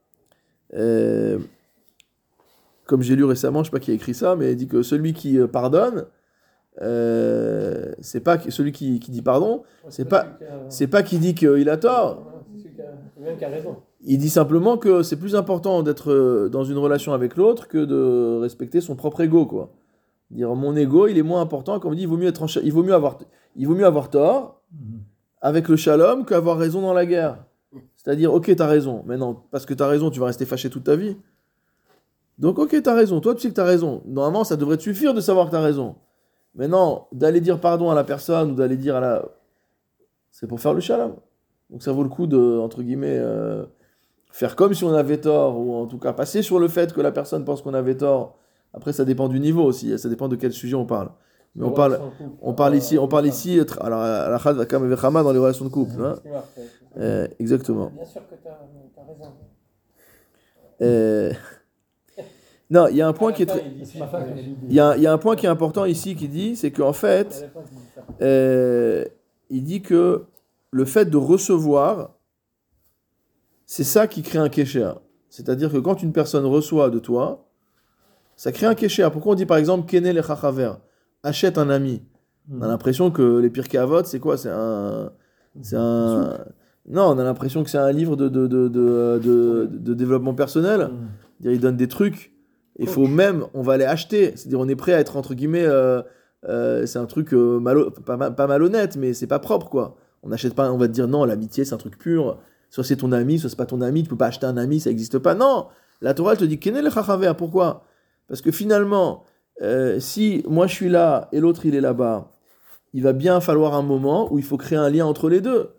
Comme j'ai lu récemment, je sais pas qui a écrit ça, mais il dit que celui qui pardonne, euh, c'est pas celui qui, qui dit pardon, c'est pas c'est pas qui dit qu'il a tort. Il dit simplement que c'est plus important d'être euh, dans une relation avec l'autre que de respecter son propre ego, quoi. Dire mon ego, il est moins important. Comme dit, il vaut mieux être en il vaut mieux avoir, il vaut mieux avoir tort avec le shalom qu'avoir raison dans la guerre. C'est-à-dire, ok, t'as raison, mais non, parce que t'as raison, tu vas rester fâché toute ta vie. Donc, ok, t'as raison. Toi, tu sais que t'as raison. Normalement, ça devrait te suffire de savoir que t'as raison. Mais non, d'aller dire pardon à la personne ou d'aller dire à la, c'est pour faire le shalom. Donc ça vaut le coup de, entre guillemets, euh, faire comme si on avait tort, ou en tout cas passer sur le fait que la personne pense qu'on avait tort. Après, ça dépend du niveau aussi, ça dépend de quel sujet on parle. Mais on parle, on parle ici, on parle ici, alors la va dans les relations de couple. Hein. Euh, exactement. Bien sûr que tu as, raison. Euh, non, il y a un point qui est très, il y a, il y a un point qui est important ici qui dit, c'est qu'en fait, euh, il dit que le fait de recevoir, c'est ça qui crée un kécher. C'est-à-dire que quand une personne reçoit de toi, ça crée un kécher. Pourquoi on dit par exemple Kenel et Chachaver Achète un ami. On a hmm. l'impression que les pires vote, c'est quoi? C'est un. C'est un. Non, on a l'impression que c'est un livre de, de, de, de, de développement personnel. Hmm. Il donne des trucs. Il faut même, on va les acheter. C'est-à-dire, on est prêt à être entre guillemets. Euh, euh, c'est un truc euh, pas, pas, malhonnête, mais c'est pas propre quoi. On n'achète pas, on va te dire non, l'amitié c'est un truc pur. Soit c'est ton ami, soit c'est pas ton ami. Tu peux pas acheter un ami, ça n'existe pas. Non, la Torah elle te dit Kenel le Pourquoi? Parce que finalement, si moi je suis là et l'autre il est là-bas, il va bien falloir un moment où il faut créer un lien entre les deux.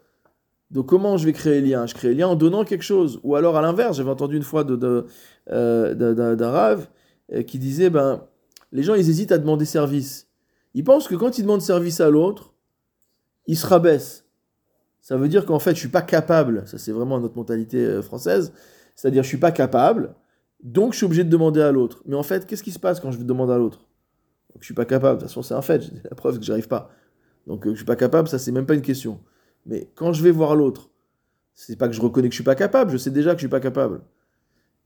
Donc comment je vais créer le lien? Je crée le lien en donnant quelque chose. Ou alors à l'inverse, j'avais entendu une fois d'un de, euh, rave euh, qui disait, ben, les gens ils hésitent à demander service. Ils pensent que quand ils demandent service à l'autre, ils se rabaissent. Ça veut dire qu'en fait je suis pas capable, ça c'est vraiment notre mentalité euh, française, c'est-à-dire je suis pas capable, donc je suis obligé de demander à l'autre. Mais en fait, qu'est-ce qui se passe quand je demande à l'autre? Je suis pas capable, de toute façon c'est un fait, la preuve que j'arrive pas. Donc je suis pas capable, ça c'est même pas une question. Mais quand je vais voir l'autre, c'est pas que je reconnais que je suis pas capable, je sais déjà que je suis pas capable.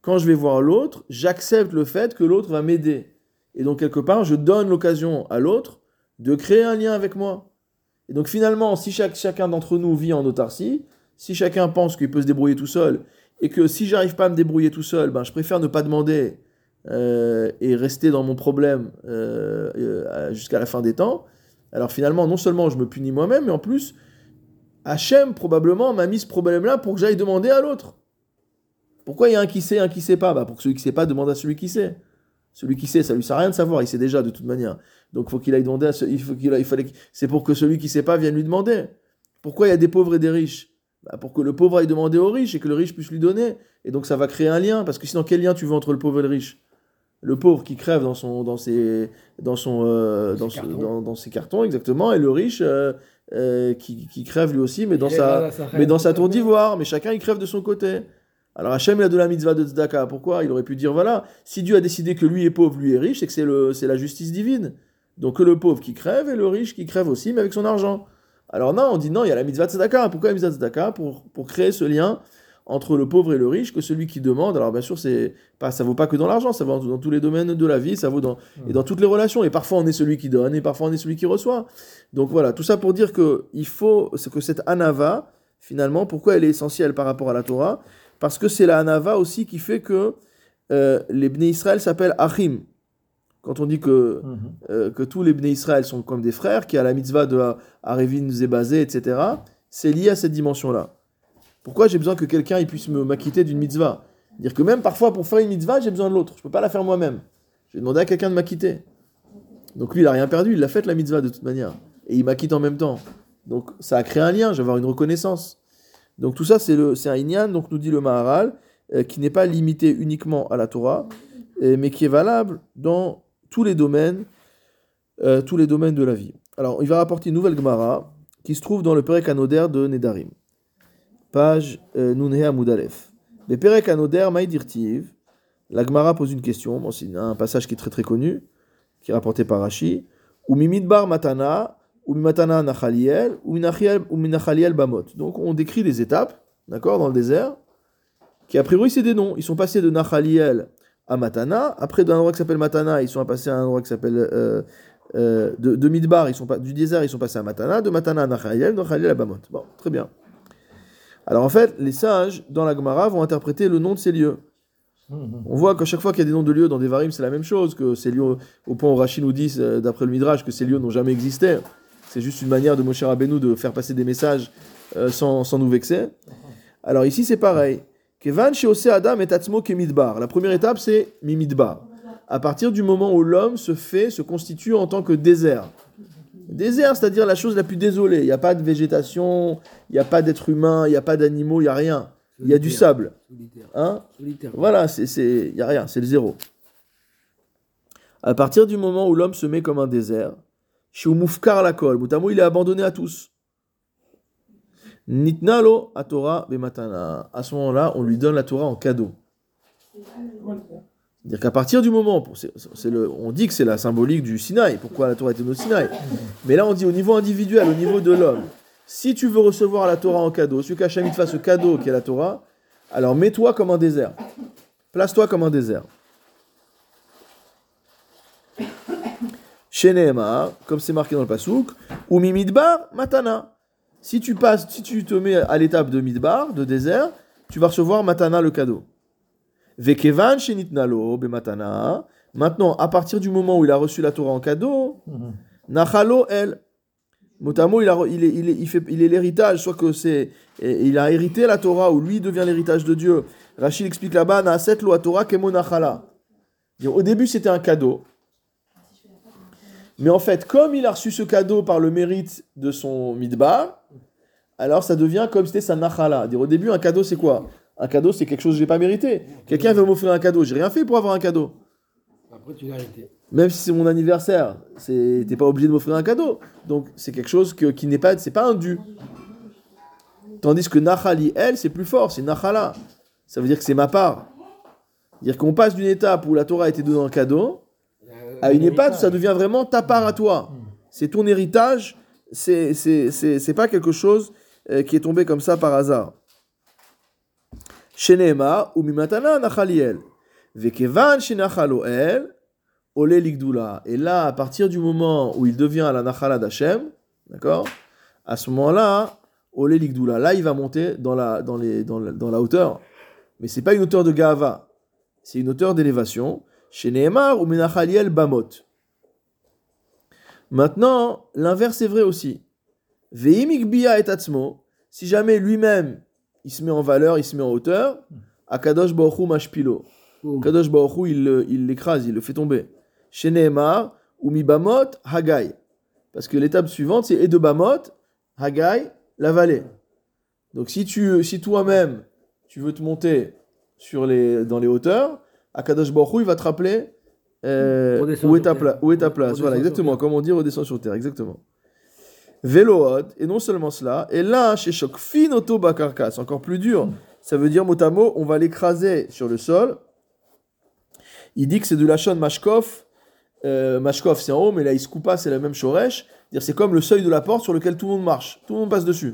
Quand je vais voir l'autre, j'accepte le fait que l'autre va m'aider. Et donc quelque part, je donne l'occasion à l'autre de créer un lien avec moi. Et donc finalement, si chacun d'entre nous vit en autarcie, si chacun pense qu'il peut se débrouiller tout seul, et que si j'arrive pas à me débrouiller tout seul, ben, je préfère ne pas demander euh, et rester dans mon problème euh, euh, jusqu'à la fin des temps, alors finalement, non seulement je me punis moi-même, mais en plus, Hachem probablement m'a mis ce problème-là pour que j'aille demander à l'autre. Pourquoi il y a un qui sait, un qui sait pas? Bah Pour que celui qui sait pas demande à celui qui sait. Celui qui sait, ça lui sert à rien de savoir, il sait déjà de toute manière. Donc faut qu'il aille demander à ce, il faut qu'il il fallait c'est pour que celui qui sait pas vienne lui demander. Pourquoi il y a des pauvres et des riches? Bah Pour que le pauvre aille demander au riche et que le riche puisse lui donner. Et donc ça va créer un lien parce que sinon quel lien tu veux entre le pauvre et le riche? Le pauvre qui crève dans son dans ses dans son euh, dans, dans, ses cartons exactement et le riche euh, euh, qui, qui, crève lui aussi, mais dans sa, mais dans sa tour d'ivoire. Mais chacun, il crève de son côté. Alors Hachem, il a de la mitzvah de tzedaka. Pourquoi? Il aurait pu dire, voilà, si Dieu a décidé que lui est pauvre, lui est riche, c'est que c'est, le, c'est la justice divine. Donc que le pauvre qui crève et le riche qui crève aussi, mais avec son argent. Alors non, on dit non, il y a la mitzvah de tzedaka. Pourquoi la mitzvah de tzedaka? Pour, pour créer ce lien entre le pauvre et le riche que celui qui demande. Alors bien sûr, c'est pas, ça vaut pas que dans l'argent, ça vaut dans tous les domaines de la vie, ça vaut dans et dans toutes les relations. Et parfois on est celui qui donne et parfois on est celui qui reçoit. Donc voilà, tout ça pour dire que il faut que cette anava finalement, pourquoi elle est essentielle par rapport à la Torah? Parce que c'est la anava aussi qui fait que euh, les Bnei Israël s'appellent Achim. Quand on dit que, mhm. euh, que tous les Bnei Israël sont comme des frères, qui a la mitzvah de Arevin Zebazé, etc., c'est lié à cette dimension-là. Pourquoi j'ai besoin que quelqu'un puisse m'acquitter d'une mitzvah? Dire que même parfois pour faire une mitzvah, j'ai besoin de l'autre. Je ne peux pas la faire moi-même. J'ai demandé à quelqu'un de m'acquitter. Donc lui, il n'a rien perdu, il a fait la mitzvah de toute manière. Et il m'acquitte en même temps. Donc ça a créé un lien, je vais avoir une reconnaissance. Donc tout ça, c'est un inyan, donc nous dit le Maharal, euh, qui n'est pas limité uniquement à la Torah, mais qui est valable dans tous les domaines, euh, tous les domaines de la vie. Alors il va rapporter une nouvelle Gemara qui se trouve dans le Perek Anoder de Nedarim page euh, Nunhe Amoudalef. Les Perek Anoder Maïdirtiv, la Gemara pose une question, bon, c'est un passage qui est très très connu, qui est rapporté par Rashi, ou Matana, ou Nachaliel, ou Minachaliel Bamot. Donc on décrit des étapes, d'accord, dans le désert, qui a priori c'est des noms. Ils sont passés de Nachaliel à Matana, après d'un endroit qui s'appelle Matana, ils sont passés à un endroit qui s'appelle... Euh, euh, de, Midbar, ils sont pas, du désert, ils sont passés à Matana, de Matana à Nachaliel, Nachaliel à Bamot. Bon, très bien. Alors en fait, les sages, dans la Gemara, vont interpréter le nom de ces lieux. On voit qu'à chaque fois qu'il y a des noms de lieux dans des varim, c'est la même chose, que ces lieux, au point où Rachid nous dit, euh, d'après le Midrash, que ces lieux n'ont jamais existé. C'est juste une manière de Moshe Rabbeinu de faire passer des messages euh, sans, nous vexer. Alors ici, c'est pareil. Kevan Adam et Atzmo Kemidbar. La première étape, c'est Mimidbar. À partir du moment où l'homme se fait, se constitue en tant que désert. Désert, c'est-à-dire la chose la plus désolée. Il n'y a pas de végétation, il n'y a pas d'être humain, il n'y a pas d'animaux, il n'y a rien. Il y a du sable. Hein voilà, il n'y a rien, c'est le zéro. À partir du moment où l'homme se met comme un désert, chez Moufkar la kol, Moutamo il est abandonné à tous. Nitnalo à Torah bematana. À ce moment-là, on lui donne la Torah en cadeau. C'est-à-dire qu'à partir du moment, on dit que c'est la symbolique du Sinaï, pourquoi la Torah est au Sinaï? Mais là, on dit au niveau individuel, au niveau de l'homme, si tu veux recevoir la Torah en cadeau, si qu'Hachem te fasse ce cadeau qui est la Torah, alors mets-toi comme un désert. Place-toi comme un désert. Chez comme c'est marqué dans le Pasouk, ou Mimidbar, Matana. Si tu passes, si tu te mets à l'étape de Midbar, de désert, tu vas recevoir Matana le cadeau. Vekevan shenitnalo bematana. Maintenant, à partir du moment où il a reçu la Torah en cadeau, mhm. Nachalo el. Motamo, il, il est, il est, il fait, il est l'héritage, soit que c'est, il a hérité la Torah ou lui devient l'héritage de Dieu. Rachid explique là-bas, Naaset lo Torah kemo nachala. Au début, c'était un cadeau. Mais en fait, comme il a reçu ce cadeau par le mérite de son midbar, alors ça devient comme si c'était sa nachala. Dire au début, un cadeau, c'est quoi? Un cadeau, c'est quelque chose que j'ai pas mérité. Quelqu'un veut m'offrir un cadeau, j'ai rien fait pour avoir un cadeau. Après, tu l'as arrêté. Même si c'est mon anniversaire, c'est t'es pas obligé de m'offrir un cadeau. Donc c'est quelque chose que, qui n'est pas, c'est pas un dû. Tandis que Nachali, elle, c'est plus fort, c'est Nachala. Ça veut dire que c'est ma part. C'est-à-dire qu'on passe d'une étape où la Torah a été donnée en cadeau à une étape où ça devient vraiment ta part à toi. C'est ton héritage, c'est, c'est, c'est, c'est pas quelque chose euh, qui est tombé comme ça par hasard. Ou. Et là, à partir du moment où il devient la nachala d'Hachem, À ce moment-là, ole. Là, il va monter dans la, hauteur. Mais c'est pas une hauteur de gava. C'est une hauteur d'élévation. Maintenant, l'inverse est vrai aussi. Et atzmo. Si jamais lui-même il se met en valeur, il se met en hauteur. Akadosh Baruch mashpilo. Akadosh Baruch il l'écrase, il le fait tomber. Chez Nehemar, ou Bamot, Hagai. Parce que l'étape suivante, c'est de Bamot, Hagai, la vallée. Donc si, tu, si toi-même, tu veux te monter sur les, dans les hauteurs, Akadosh Baruch il va te rappeler euh, où, est ta où est ta place. Voilà, exactement, comme on dit, redescend sur terre, exactement. Vélood, et non seulement cela, et là, chez Choc Finoto Bakarkas, encore plus dur, ça veut dire mot à mot, on va l'écraser sur le sol. Il dit que c'est de la chaîne Mashkov, euh, Mashkov c'est en haut, mais là Iskoupa c'est la même Shoresh, c'est comme le seuil de la porte sur lequel tout le monde marche, tout le monde passe dessus.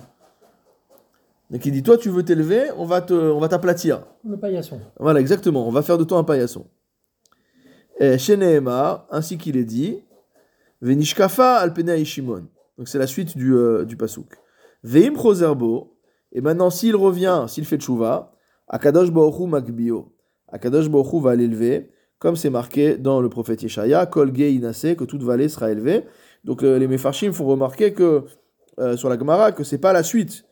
Donc il dit, toi tu veux t'élever, on va t'aplatir. Le paillasson. Voilà, exactement, on va faire de toi un paillasson. Et chez Nehema, ainsi qu'il est dit, Venishkafa alpena Shimon. Donc c'est la suite du, euh, du pasouk. Veim chozerbo, et maintenant s'il revient, s'il fait tchouva, Akadosh Baruchu makbio. Akadosh Baruchu va l'élever, comme c'est marqué dans le prophète Yeshaya, kol inase, que toute vallée sera élevée. Donc euh, les Mefarshim font remarquer que, euh, sur la Gemara, que c'est pas la suite.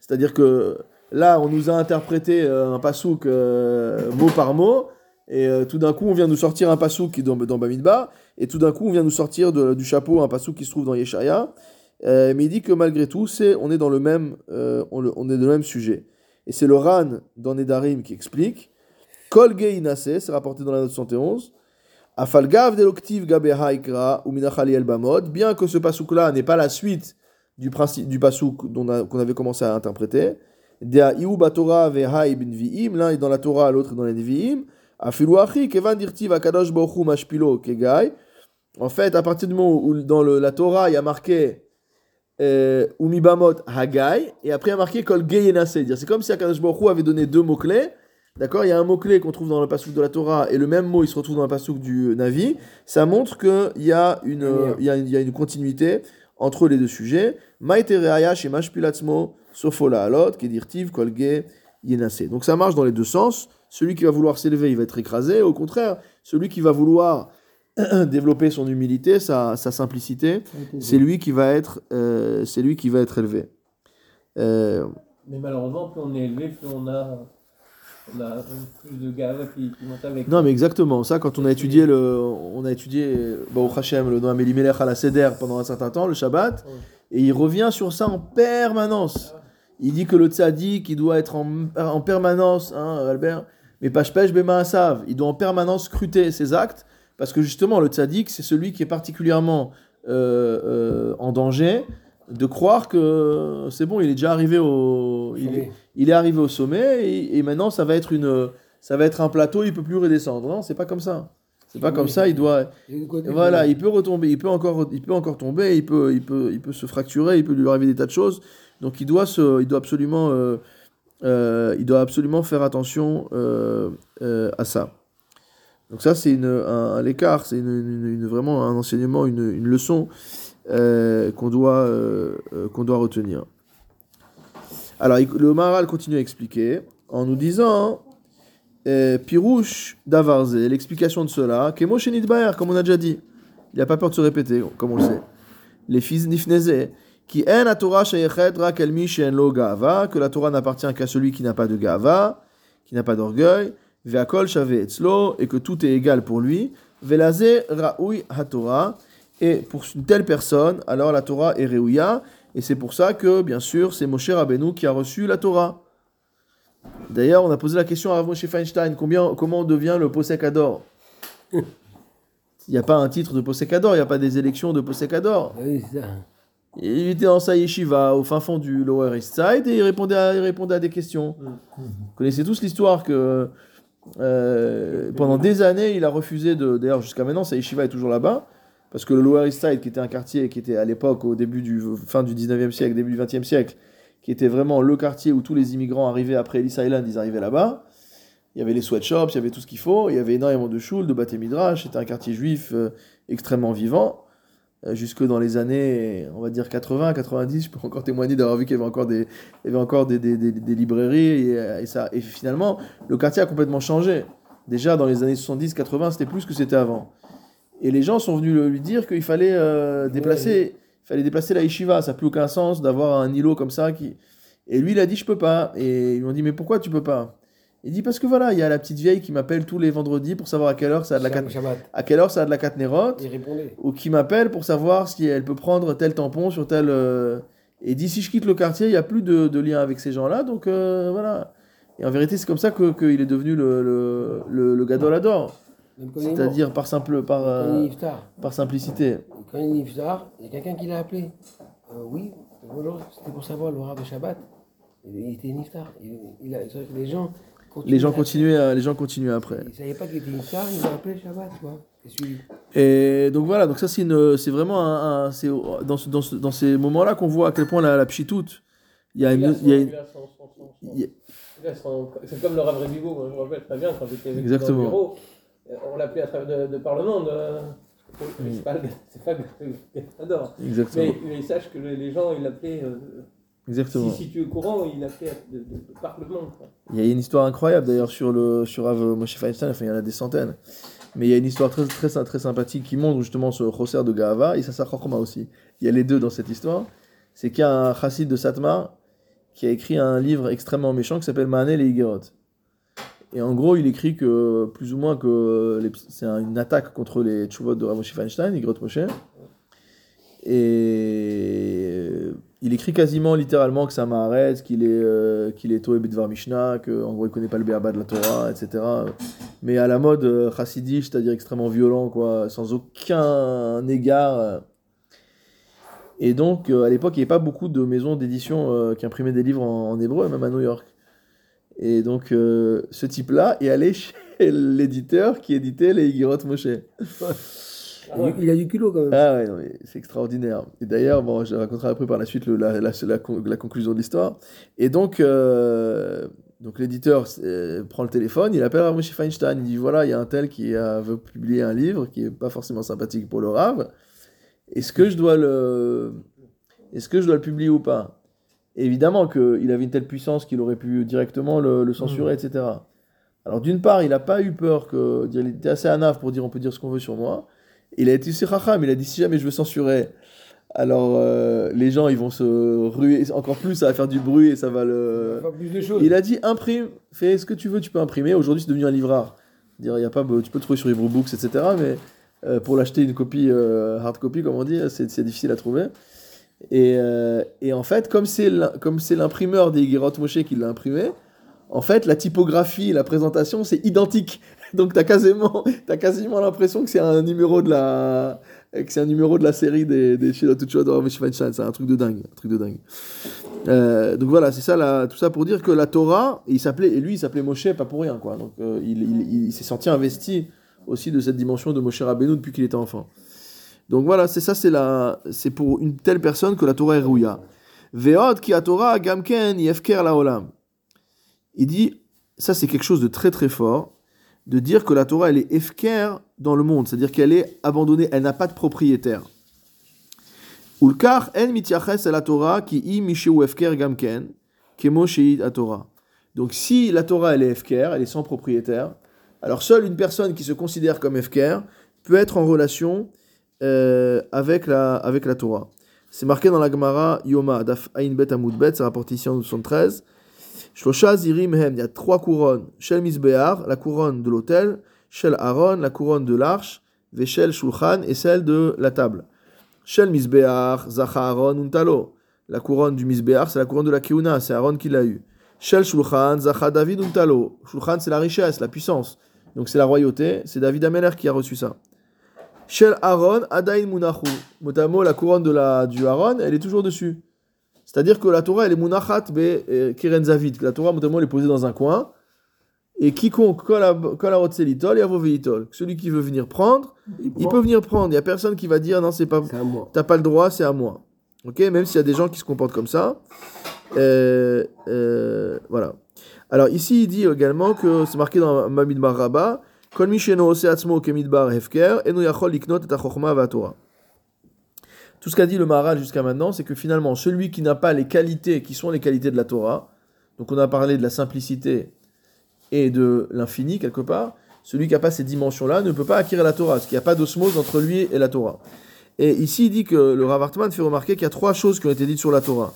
C'est-à-dire que là, on nous a interprété un pasouk mot par mot, et tout d'un coup, on vient nous sortir un pasouk dans, dans Bamidbar, et tout d'un coup, on vient nous sortir du chapeau un passou qui se trouve dans Yeshaya. Euh, mais il dit que malgré tout, c'est, on est dans le même, euh, on, on, est dans le même sujet. Et c'est le Ran dans Nedarim qui explique. Kol inase, c'est rapporté dans la note 71. Afalgav deloktiv gabe haikra ou minachali el bamod. Bien que ce pasouk-là n'est pas la suite du principe du pasouk qu'on avait commencé à interpréter. Dea iu batora ve bin viim. L'un est dans la Torah, l'autre est dans les viim. Afilu achi kevan dirtiv akadosh bochu mashpilo kegai. En fait, à partir du moment où dans le, la Torah, il y a marqué euh, Umibamot Hagai, et après il y a marqué Kol C'est comme si Akadosh Baruch avait donné deux mots-clés. D'accord Il y a un mot-clé qu'on trouve dans le pasouk de la Torah, et le même mot il se retrouve dans le pasouk du Navi. Ça montre qu'il y, a une, il y, a, il y a une continuité entre les deux sujets. Donc ça marche dans les deux sens. Celui qui va vouloir s'élever, il va être écrasé. Au contraire, celui qui va vouloir développer son humilité, sa, sa simplicité, c'est lui qui va être, euh, c'est lui qui va être élevé. Euh, Mais malheureusement, plus on est élevé, plus on a On a plus de gars qui, qui montent avec. Non, mais exactement. Ça, quand on a étudié le, on a étudié bah, au Hachem, le Noam Elimelech à la Seder pendant un certain temps, le Shabbat, et il revient sur ça en permanence. Il dit que le tzaddik, il doit être en, en permanence, hein, Albert, mais pashpesh bemaasav, il doit en permanence scruter ses actes, parce que justement, le tzaddik, c'est celui qui est particulièrement euh, euh, en danger de croire que c'est bon, il est déjà arrivé au, il est, il est arrivé au sommet et, et maintenant ça va être une ça va être un plateau il peut plus redescendre. Non c'est pas comme ça. C'est pas comme ça il doit voilà il peut retomber il peut encore il peut encore tomber il peut il peut il peut se fracturer il peut lui arriver des tas de choses. Donc il doit se il doit absolument euh, euh, il doit absolument faire attention euh, à ça donc ça c'est une un, l'écart c'est une, vraiment un enseignement une, leçon euh, qu'on doit euh, euh, doit retenir alors, le Maharal continue à expliquer en nous disant Pirouche d'Avarze, l'explication de cela, Kemo Shenit Baer, comme on a déjà dit. Il n'a pas peur de se répéter, comme on le sait. Les fils Nifneze, qui en Torah que la Torah n'appartient qu'à celui qui n'a pas de gava, qui n'a pas d'orgueil, ve'akol etzlo, et que tout est égal pour lui, ra'ui ha-Torah, et pour une telle personne, alors la Torah est réouya, et c'est pour ça que, bien sûr, c'est Moshe Rabbeinu qui a reçu la Torah. D'ailleurs, on a posé la question à Rav Moshe Feinstein, combien, comment on devient le Posek Ador? Il n'y a pas un titre de Posek Ador, il n'y a pas des élections de Posek Ador. Oui. Il était dans sa yeshiva, au fin fond du Lower East Side, et il répondait à, il répondait à des questions. Vous connaissez tous l'histoire que euh, pendant des années, il a refusé de... D'ailleurs, jusqu'à maintenant, sa yeshiva est toujours là-bas, parce que le Lower East Side, qui était un quartier qui était à l'époque, au début du fin du 19e siècle, début du 20e siècle, qui était vraiment le quartier où tous les immigrants arrivaient après Ellis Island, ils arrivaient là-bas. Il y avait les sweatshops, il y avait tout ce qu'il faut, il y avait énormément de shul, de bâtés midrash, c'était un quartier juif euh, extrêmement vivant. Euh, jusque dans les années, on va dire 80, 90, je peux encore témoigner d'avoir vu qu'il y avait encore des, il y avait encore des, des, des- des librairies et, euh, et ça. Et finalement, le quartier a complètement changé. Déjà dans les années 70, 80, c'était plus que c'était avant. Et les gens sont venus lui dire qu'il fallait euh, déplacer, il fallait déplacer la yeshiva. Ça n'a plus aucun sens d'avoir un îlot comme ça qui. Et lui, il a dit je peux pas. Et ils lui ont dit mais pourquoi tu peux pas? Il dit parce que voilà, il y a la petite vieille qui m'appelle tous les vendredis pour savoir à quelle heure ça a de la cat- à quelle heure ça a de la ou qui m'appelle pour savoir si elle peut prendre tel tampon sur tel. euh, Et dit si je quitte le quartier, il n'y a plus de, de lien avec ces gens-là, donc euh, voilà. Et en vérité, c'est comme ça que- qu'il est devenu le, le, le, le Gadol Ador, Même quand il est mort, c'est-à-dire par, simple, par, euh, par simplicité. Quand il est iftar, il y a quelqu'un qui l'a appelé. Euh, oui, bonjour, c'était pour savoir l'horaire de Shabbat. Il, était iftar. Il, il a, c'est vrai que les gens Les gens continuaient, à- les gens continuaient après. Ils ne savaient pas qu'il était iftar, ils l'ont appelé Shabbat, tu vois. Et donc voilà, donc ça c'est une, c'est vraiment un, un- c'est au- dans, ce- dans, ce- dans ces moments-là qu'on voit à quel point la, la pchitoute, il y a une, il y a une- C'est comme le Rav moi, je me rappelle très bien quand j'étais Exactement. dans le bureau. euh, On l'appelait à travers de, de par le monde. euh, C'est pas, le- c'est pas j'adore. exactement, Mais, mais sache que les gens, ils l'appelaient. euh, exactement. si, si tu es au courant, de, de, de par le monde. quoi. Il y a une histoire incroyable d'ailleurs sur le sur Rav Moshe Feinstein, enfin il y en a des centaines. Mais il y a une histoire très très très sympathique qui montre justement ce Choser de Gahava et ça Chokma aussi. Il y a les deux dans cette histoire. C'est qu'il y a un chassid de Satmar qui a écrit un livre extrêmement méchant qui s'appelle Mahanel et Igerot. Et en gros, il écrit que plus ou moins que c'est un- une attaque contre les tchuvot de Rav Moshe Feinstein, Igerot Moshe. Et il écrit quasiment littéralement que un Maharetz, qu'il est, euh, qu'il est Toé Mishnah, qu'en gros il connaît pas le Béaba de la Torah, etc. Mais à la mode euh, chassidique, c'est-à-dire extrêmement violent, quoi, sans aucun égard. euh. Et donc, euh, à l'époque, il n'y avait pas beaucoup de maisons d'édition euh, qui imprimaient des livres en, hébreu, même à New York. Et donc, ce type-là est allé chez l'éditeur qui éditait les Higirot Moshe. Ah ouais. Il, a du culot quand même. Ah ouais, non, mais c'est extraordinaire. Et d'ailleurs, bon, je raconterai après par la suite le- la, la, la con- la conclusion de l'histoire. Et donc, euh, donc l'éditeur euh, prend le téléphone, il appelle Moshe Feinstein, il dit voilà, il y a un tel qui veut publier un livre qui est pas forcément sympathique pour le Rav. Est-ce que je dois le, est-ce que je dois le publier ou pas? Évidemment qu'il avait une telle puissance qu'il aurait pu directement le, le censurer, etc. Alors d'une part, il n'a pas eu peur que, il était assez anaf pour dire on peut dire ce qu'on veut sur moi. Il a été aussi racham, il a dit si jamais je veux censurer Alors, euh, les gens, ils vont se ruer encore plus, ça va faire du bruit et ça va le. Il a dit imprime, fais ce que tu veux, tu peux imprimer. Aujourd'hui, c'est devenu un livrard. Dire, y a pas, tu peux le trouver sur Hebrew Books, etc. Mais euh, pour l'acheter une copie euh, hard copy, comme on dit, c'est difficile à trouver. Et, et en fait, comme c'est l'imprimeur des Gerot Moshe qui l'a imprimé, en fait, la typographie, la présentation, c'est identique. Donc, tu as quasiment, as quasiment l'impression que c'est un numéro de la que c'est un numéro de la série des, des C'est un truc de dingue. Un truc de dingue. Euh, donc voilà, c'est ça, tout ça pour dire que la Torah, il s'appelait, et lui, il s'appelait Moshe, pas pour rien, quoi. Donc euh, il, il, s'est senti investi aussi de cette dimension de Moshe Rabbeinu depuis qu'il était enfant. Donc voilà, c'est ça, c'est la, c'est pour une telle personne que la Torah est rouilla. Veod ki a Torah gamken yefker la olam. Il dit, ça c'est quelque chose de très très fort, de dire que la Torah elle est efker dans le monde, c'est-à-dire qu'elle est abandonnée, elle n'a pas de propriétaire. Ulkar en mityaches la Torah qui i mishu efker gamken kemo Torah. Donc si la Torah elle est efker, elle est sans propriétaire, alors seule une personne qui se considère comme efker peut être en relation euh, avec, la, avec la Torah. C'est marqué dans la Gemara Yoma Daf Ain Bet, c'est rapporté ici en 73. Il y a trois couronnes. Shel Misbear, la couronne de l'autel. Shel Aaron, la couronne de l'arche. Veshel Shulchan, et celle de la table. Shel Misbear, Zacha Aaron Untalo. La couronne du Misbear, c'est la couronne de la Keuna, c'est Aaron qui l'a eu. Shel Shulchan, Zacha David Untalo. Shulchan, c'est la richesse, la puissance. Donc c'est la royauté, c'est David Ameler qui a reçu ça. Shel Aaron, Adain Munachu. Motamo, la couronne de la, du Aaron, elle est toujours dessus. C'est-à-dire que la Torah, elle est munachat be euh, kiren zavid. La Torah, notamment, elle est posée dans un coin. Et quiconque, celui qui veut venir prendre, il, peut venir prendre. Il n'y a personne qui va dire non, c'est pas. T'as pas le droit, c'est à moi. Ok, même s'il y a des gens qui se comportent comme ça. Euh, euh, voilà. Alors ici, il dit également que c'est marqué dans Mamidbar Rabba, Kol misheno kemidbar hefker, enu yachol liknot et va Torah. Tout ce qu'a dit le Maharal jusqu'à maintenant, c'est que finalement, celui qui n'a pas les qualités qui sont les qualités de la Torah, donc on a parlé de la simplicité et de l'infini quelque part, celui qui n'a pas ces dimensions-là ne peut pas acquérir la Torah, parce qu'il n'y a pas d'osmose entre lui et la Torah. Et ici, il dit que le Rav Hartman fait remarquer qu'il y a trois choses qui ont été dites sur la Torah.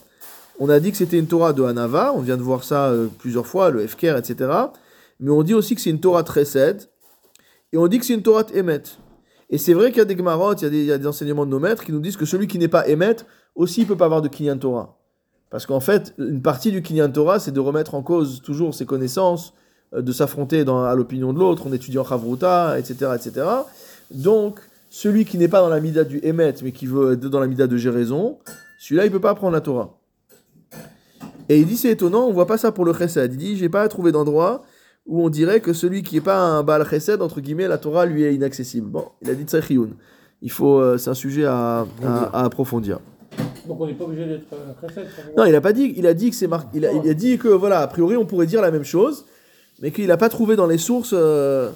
On a dit que c'était une Torah de Hanava, on vient de voir ça euh, plusieurs fois, le Efker, etc. Mais on dit aussi que c'est une Torah Tresed, et on dit que c'est une Torah Emet. Et c'est vrai qu'il y a des Gemarot, il, y a des enseignements de nos maîtres qui nous disent que celui qui n'est pas émettre aussi, il peut pas avoir de Kinyan Torah. Parce qu'en fait, une partie du Kinyan Torah, c'est de remettre en cause toujours ses connaissances, euh, de s'affronter à l'opinion de l'autre, en Chavruta, etc., etc. Donc, celui qui n'est pas dans la mida du Emet, mais qui veut être dans la mida de Géraison, celui-là, il peut pas prendre la Torah. Et il dit, c'est étonnant, on voit pas ça pour le Chesed. Il dit, j'ai pas trouvé d'endroit où on dirait que celui qui n'est pas un Baal Chesed, entre guillemets, la Torah lui est inaccessible. Bon, il a dit Tsechiyun. Il faut, euh, c'est un sujet à, à, approfondir. Donc on n'est pas obligé d'être euh, Chesed Non, il a pas dit, il a dit que c'est mar... il, a, il a dit que voilà, a priori on pourrait dire la même chose, mais qu'il n'a pas trouvé dans les sources. Euh,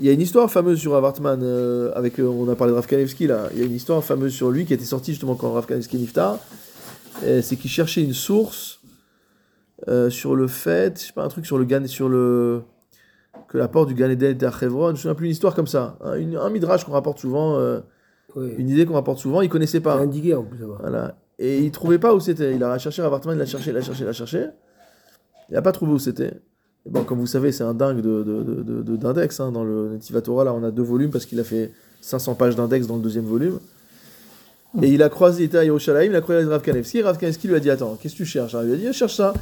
il y a une histoire fameuse sur Avartman, avec, on a parlé de Rav Kanevski là, il y a une histoire fameuse sur lui qui était sortie justement quand Rav Kanevski niftar, c'est qu'il cherchait une source euh, sur le fait, je sais pas, un truc sur le Gan, sur le que la porte du Gan Eden était à Chevron, je ne sais plus une histoire comme ça, hein, un midrash qu'on rapporte souvent, euh, une idée qu'on rapporte souvent, il connaissait pas. Indigué en plus. Voilà. Et il trouvait pas où c'était. Il a cherché l'appartement, il l'a cherché, il l'a cherché, il l'a cherché. Il n'a pas trouvé où c'était. Bon, comme vous savez, c'est un dingue de, d'index. De, hein. Dans le Netivatora, là, on a deux volumes parce qu'il a fait 500 pages d'index dans le deuxième volume. Et il a croisé, il était à Yerushalayim, il a croisé Rav Kanevski. Rav Kanevski lui a dit Attends, qu'est-ce que tu cherches? Il lui a dit Cherche ça.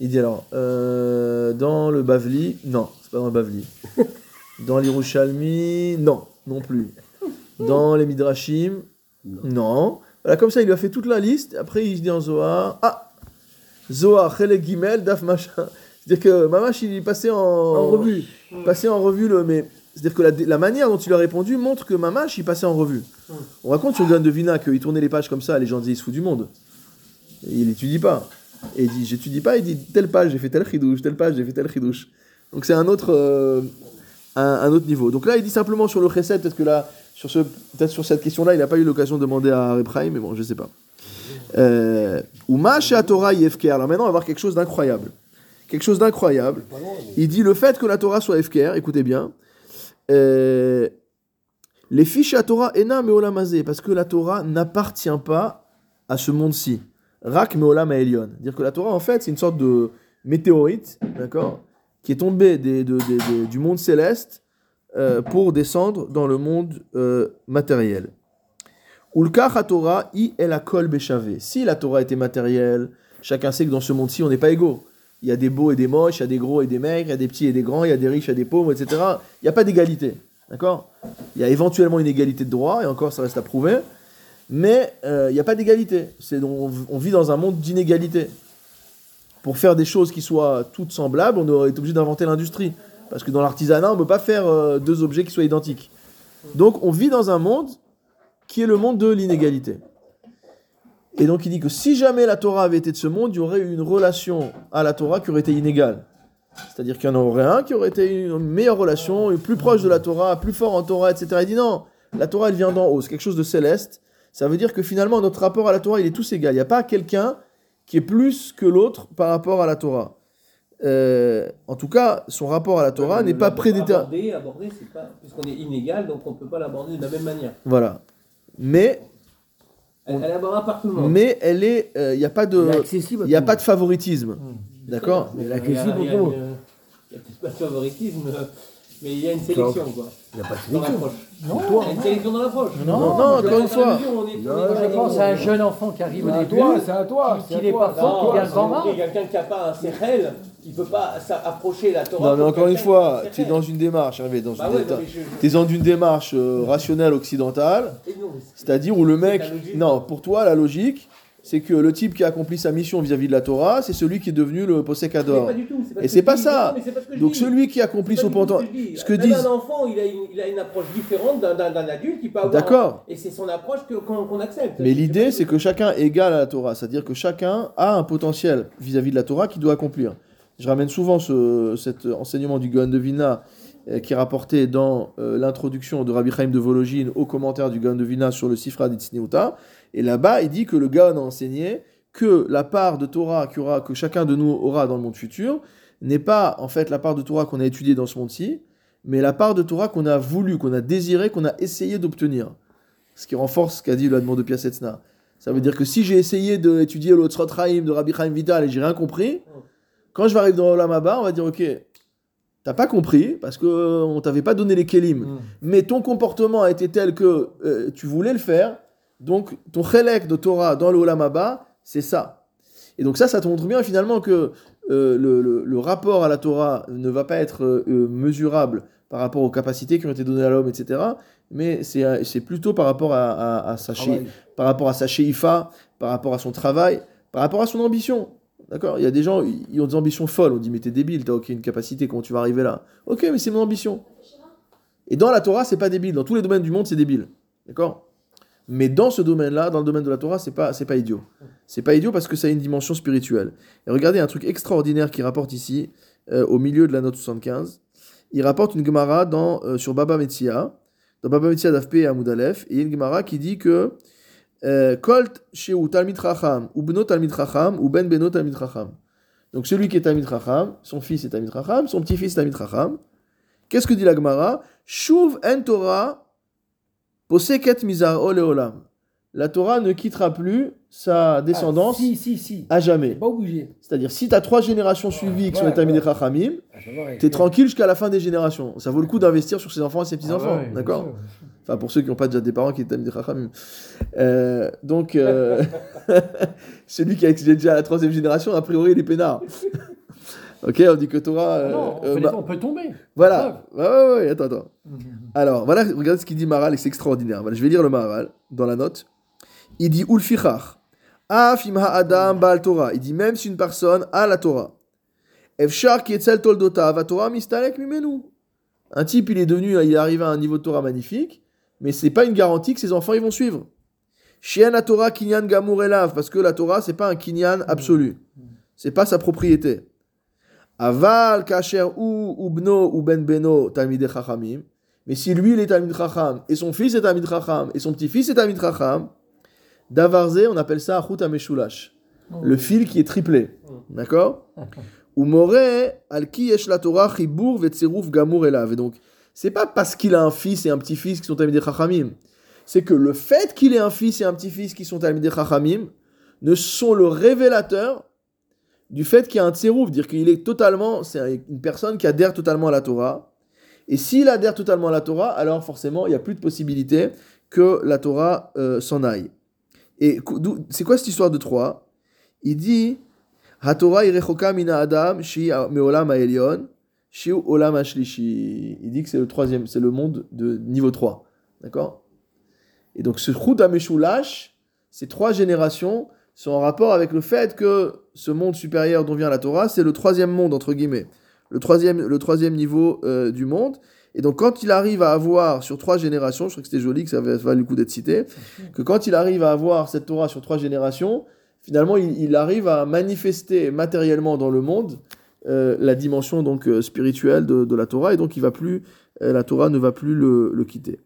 Il dit alors, euh, dans le Bavli, non, c'est pas dans le Bavli. Dans l'Irushalmi, non, non plus. Dans les Midrashim, non. Voilà, comme ça, il lui a fait toute la liste. Après, il se dit en Zohar, ah, Zohar, Chelek Gimel, Daf machin. C'est-à-dire que Mamash, il est passé en, en revue. Passé en revue le. Mais c'est-à-dire que la, la, manière dont il a répondu montre que Mamash, il passait en revue. On raconte sur le de Vina qu'il tournait les pages comme ça, les gens disaient il se fout du monde. Et il n'étudie pas. Et il dit, j'étudie pas, il dit, telle page, j'ai fait tel chidouche, telle page, j'ai fait tel chidouche. Donc c'est un autre, euh, un, autre niveau. Donc là, il dit simplement sur le chesed, peut-être que là, sur, ce, peut-être sur cette question-là, il n'a pas eu l'occasion de demander à Repraim, mais bon, je sais pas. Euh, Uma Torah Yefker. Alors maintenant, on va voir quelque chose d'incroyable. Quelque chose d'incroyable. Il dit le fait que la Torah soit Efker, écoutez bien, euh, Les fiches à Torah enam et parce que la Torah n'appartient pas à ce monde-ci. Rak meolam Elion. Dire que la Torah, en fait, c'est une sorte de météorite, d'accord, qui est tombée des- de- des- des- du monde céleste euh, pour descendre dans le monde euh, matériel. Ulkach Torah i el akol. Si la Torah était matérielle, chacun sait que dans ce monde-ci, on n'est pas égaux. Il y a des beaux et des moches, il y a des gros et des maigres, il y a des petits et des grands, il y a des riches et des pauvres, etc. Il n'y a pas d'égalité. D'accord? Il y a éventuellement une égalité de droit, et encore ça reste à prouver, mais euh, il n'y a pas d'égalité. C'est on, on vit dans un monde d'inégalité. Pour faire des choses qui soient toutes semblables, on aurait été obligé d'inventer l'industrie. Parce que dans l'artisanat, on ne peut pas faire euh, deux objets qui soient identiques. Donc on vit dans un monde qui est le monde de l'inégalité. Et donc il dit que si jamais la Torah avait été de ce monde, il y aurait eu une relation à la Torah qui aurait été inégale. C'est-à-dire qu'il y en aurait un qui aurait été une meilleure relation, plus proche de la Torah, plus fort en Torah, etc. Il dit non, la Torah elle vient d'en haut, c'est quelque chose de céleste. Ça veut dire que finalement notre rapport à la Torah il est tous égal. Il n'y a pas quelqu'un qui est plus que l'autre par rapport à la Torah. Euh, en tout cas, son rapport à la Torah n'est pas prédéterminé. Aborder, aborder, c'est pas. Puisqu'on est inégal, donc on ne peut pas l'aborder de la même manière. Voilà. Mais, Elle, elle abordera par tout le monde. mais elle est, euh, il n'y a pas de, il y a pas de favoritisme. D'accord. Mais Il y a- l'accessible il y a- peut-être pas de favoritisme, euh, mais il y a une sélection, quoi. Il n'y a pas de sélection. Non, Il y a une sélection dans l'approche. Non, Non, moi, encore une fois. Je pense à un jeune enfant qui arrive au C'est à début. toi, c'est à toi. qui- n'est toi. pas fort, qui Non, grand compris, quelqu'un qui n'a pas un CRL, il ne peut pas s'approcher la Torah. Non, mais encore une fois, un tu es dans une démarche, Hervé, dans Bah une ouais, déta- non, mais je- t'es dans une démarche euh, rationnelle occidentale, non, c'est-à-dire où le mec, non, pour toi la logique, c'est que le type qui a accompli sa mission vis-à-vis de la Torah, c'est celui qui est devenu le pas Et ce c'est pas ça. Donc celui qui accomplit son pentant, ce que disent, un enfant, il a une, il a une approche différente d'un- adulte qui peut avoir. D'accord. Et c'est son approche qu'on accepte. mais l'idée c'est que chacun est égal à la Torah, c'est-à-dire que chacun a un potentiel vis-à-vis de la Torah qu'il doit accomplir. Je ramène souvent ce, cet enseignement du Gaon de Vilna euh, qui est rapporté dans euh, l'introduction de Rabbi Chaim de Vologine au commentaire du Gaon de Vilna sur le Sifra d'Itzniuta. Et là-bas, il dit que le Gaon a enseigné que la part de Torah aura- que chacun de nous aura dans le monde futur n'est pas en fait la part de Torah qu'on a étudiée dans ce monde-ci, mais la part de Torah qu'on a voulu, qu'on a désiré, qu'on a essayé d'obtenir. Ce qui renforce ce qu'a dit le Admon de Piasetzna. Ça veut dire que si j'ai essayé d'étudier le Tzrot Chaim de Rabbi Chaim Vital et j'ai rien compris, quand je vais arriver dans Olam Abba, on va dire ok, t'as pas compris parce que on t'avait pas donné les kelim, Mm. mais ton comportement a été tel que euh, tu voulais le faire, donc ton chelek de Torah dans le Olam Abba, c'est ça. Et donc ça, ça te montre bien finalement que euh, le, le- le rapport à la Torah ne va pas être euh, euh, mesurable par rapport aux capacités qui ont été données à l'homme, etc. Mais c'est plutôt par rapport à, à- à sa chi- Travail. par rapport à sa sheifa, par rapport à son travail, par rapport à son ambition. D'accord? Il y a des gens, ils ont des ambitions folles. On dit, mais t'es débile, t'as aucune capacité, comment tu vas arriver là? Ok, mais c'est mon ambition. Et dans la Torah, c'est pas débile. Dans tous les domaines du monde, c'est débile. D'accord? Mais dans ce domaine-là, dans le domaine de la Torah, c'est pas, c'est pas idiot. C'est pas idiot parce que ça a une dimension spirituelle. Et regardez un truc extraordinaire qu'il rapporte ici, euh, au milieu de la note 75. Il rapporte une Gemara dans, euh, sur Baba Metzia, dans Baba Metzia d'Afpe et Amoudalef, et il y a une Gemara qui dit que euh, Kolt sheu Talmid Chacham, ou Beno Talmid Chacham, ou Ben Beno Talmid Chacham. Donc celui qui est Talmid Chacham, son fils est Talmid Chacham, son petit-fils est Talmid Chacham. Qu'est-ce que dit la Gemara? Shuv en Torah. La Torah ne quittera plus sa descendance Ah, si, si, si. à jamais. pas obligé. C'est-à-dire, si tu as trois générations suivies qui sont Talmid ouais. Chachamim, Ah, tu es tranquille jusqu'à la fin des générations. Ça vaut le coup d'investir sur ses enfants et ses petits-enfants. Ah ouais, bien D'accord. Enfin, pour ceux qui n'ont pas déjà des parents qui étaient Talmid Chachamim. Euh, donc, euh, celui qui a déjà la troisième génération, a priori, il est peinard. Ok, on dit que Torah. euh, Non, on, euh, peut, bah, on peut tomber. voilà. Ouais, ouais, ouais, attends, attends. Alors, voilà, regarde ce qu'il dit Maral et c'est extraordinaire. Voilà, je vais lire le Maral dans la note. Il dit Ulfichach. Afim Adam Baal Torah. Il dit même si une personne a la Torah. Efshar Kietzel Toldota va Torah Mistalek Mimenu. Un type, il est devenu, il est arrivé à un niveau de Torah magnifique, mais c'est pas une garantie que ses enfants ils vont suivre. Shien la Torah Kinyan Gamur Elav, parce que la Torah c'est pas un Kinyan absolu. C'est pas sa propriété. Aval Kacher ou Ubno ou Ben Beno Talmidei Chachamim. Mais si lui il est Talmid Chacham et son fils est Talmid Chacham et son petit-fils est Talmid Chacham, Davarze, on appelle ça Achut Ameshulash. Le fil qui est triplé. D'accord? Ou More al ki yesh la Torah chibur vetzeruf gamur elav. Et donc, c'est pas parce qu'il a un fils et un petit-fils qui sont Talmidei Chachamim. C'est que le fait qu'il ait un fils et un petit-fils qui sont Talmidei Chachamim ne sont le révélateur du fait qu'il y a un tserouf, dire qu'il est totalement, c'est une personne qui adhère totalement à la Torah. Et s'il adhère totalement à la Torah, alors forcément, il n'y a plus de possibilité que la Torah euh, s'en aille. Et c'est quoi cette histoire de Troie? Il dit HaTorah mina adam shi meolam ha'elyon shi olam ha'shlishi. Il dit que c'est le troisième, c'est le monde de niveau 3. D'accord? Et donc ce Chut HaMeshulash, ces trois générations, sont en rapport avec le fait que ce monde supérieur dont vient la Torah, c'est le troisième monde, entre guillemets. Le troisième, le troisième niveau euh, du monde. Et donc, quand il arrive à avoir sur trois générations, je crois que c'était joli, que ça va le coup d'être cité, que quand il arrive à avoir cette Torah sur trois générations, finalement, il, arrive à manifester matériellement dans le monde euh, la dimension donc euh, spirituelle de, la Torah, et donc il va plus, la Torah ne va plus le, quitter.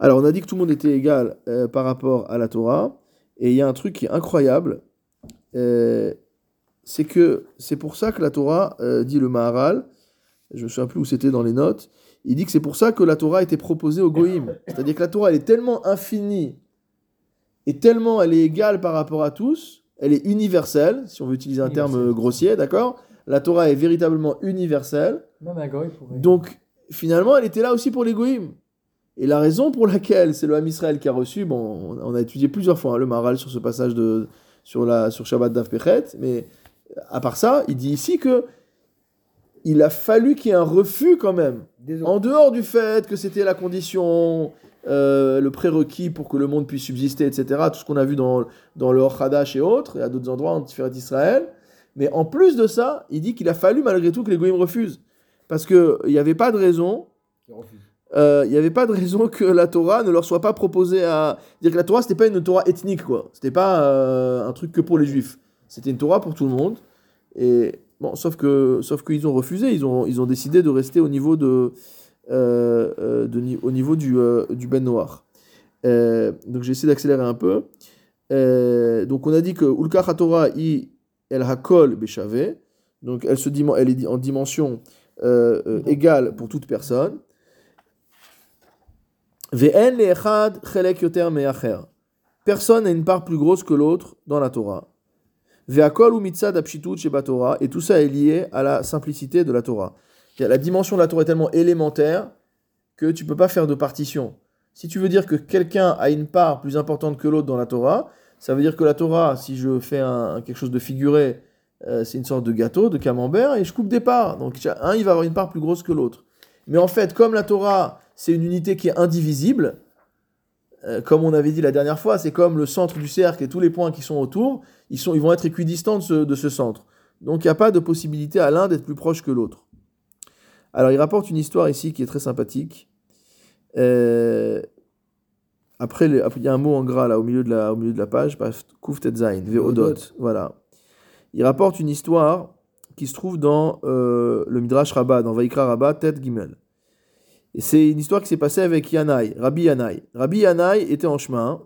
Alors, on a dit que tout le monde était égal par rapport à la Torah. Et il y a un truc qui est incroyable, euh, c'est que c'est pour ça que la Torah, euh, dit le Maharal, je ne me souviens plus où c'était dans les notes, il dit que c'est pour ça que la Torah a été proposée au Goïm. C'est-à-dire que la Torah, elle est tellement infinie et tellement elle est égale par rapport à tous, elle est universelle, si on veut utiliser un terme grossier, d'accord? La Torah est véritablement universelle. Donc, finalement, elle était là aussi pour les Goïm. Et la raison pour laquelle c'est le Ham Israël qui a reçu, bon, on a étudié plusieurs fois hein, le Maral sur ce passage de, sur, la, sur Shabbat d'Avpechet, mais à part ça, il dit ici que il a fallu qu'il y ait un refus quand même. En dehors du fait que c'était la condition, euh, le prérequis pour que le monde puisse subsister, etc. Tout ce qu'on a vu dans, dans le Hor et autres, et à d'autres endroits en différents d'Israël. Mais en plus de ça, il dit qu'il a fallu malgré tout que les Goïms refusent. Parce qu'il n'y avait pas de raison il euh, n'y avait pas de raison que la Torah ne leur soit pas proposée à. Dire que la Torah, c'était pas une Torah ethnique, quoi. C'était pas euh, un truc que pour les juifs. C'était une Torah pour tout le monde. Et bon, sauf que, sauf qu'ils ont refusé. Ils ont, ils ont décidé de rester au niveau de, euh, de au niveau du, du Ben Noir. donc j'ai essayé d'accélérer un peu. donc on a dit que Ulka Torah i el hakol beshave. Donc elle se elle est en dimension égale pour toute personne. Personne n'a une part plus grosse que l'autre dans la Torah. Et tout ça est lié à la simplicité de la Torah. La dimension de la Torah est tellement élémentaire que tu peux pas faire de partition. Si tu veux dire que quelqu'un a une part plus importante que l'autre dans la Torah, ça veut dire que la Torah, si je fais quelque chose de figuré, euh, c'est une sorte de gâteau, de camembert, et je coupe des parts. Donc un, il va avoir une part plus grosse que l'autre. Mais en fait, comme la Torah, c'est une unité qui est indivisible. Euh, comme on avait dit la dernière fois, c'est comme le centre du cercle et tous les points qui sont autour, ils, sont, ils vont être équidistants de ce, centre. Donc il n'y a pas de possibilité à l'un d'être plus proche que l'autre. Alors il rapporte une histoire ici qui est très sympathique. Euh, après, il y a un mot en gras là au milieu de la, au milieu de la page, Zain, Veodot. Voilà. Il rapporte une histoire qui se trouve dans euh, le Midrash Rabbah, dans Vaikra Rabbah, Tet Gimel. C'est une histoire qui s'est passée avec Yanaï, Rabbi Yanaï. Rabbi Yanaï était en chemin,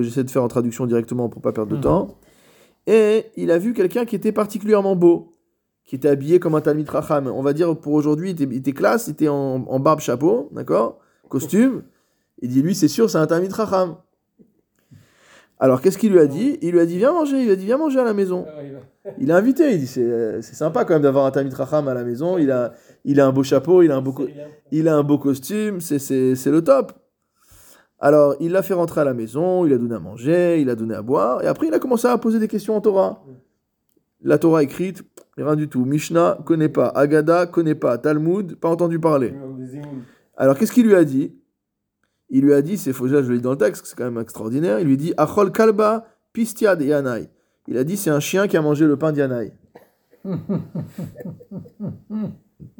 j'essaie de faire en traduction directement pour pas perdre de mhm. temps, et il a vu quelqu'un qui était particulièrement beau, qui était habillé comme un Talmid Racham. On va dire pour aujourd'hui, il, était, classe, il était en, barbe chapeau, d'accord Costume. Il dit, lui, c'est sûr, c'est un Talmid Racham. Alors, qu'est-ce qu'il lui a dit? Il lui a dit, viens manger, il lui a dit, viens manger à la maison. Ah il l'a invité, il dit, c'est sympa quand même d'avoir un Talmid Racham à la maison, il a, il a un beau chapeau, il a un beau, il a un beau costume, c'est le top. Alors, il l'a fait rentrer à la maison, il a donné à manger, il a donné à boire, et après, il a commencé à poser des questions en Torah. La Torah écrite, rien du tout. Mishnah, connaît pas. Agada, connaît pas. Talmud, pas entendu parler. Alors, qu'est-ce qu'il lui a dit? Il lui a dit, c'est faux, je le lis dans le texte, c'est quand même extraordinaire. Il lui dit, Achol kalba pistia de Yanai. Il a dit, c'est un chien qui a mangé le pain d'Yanai.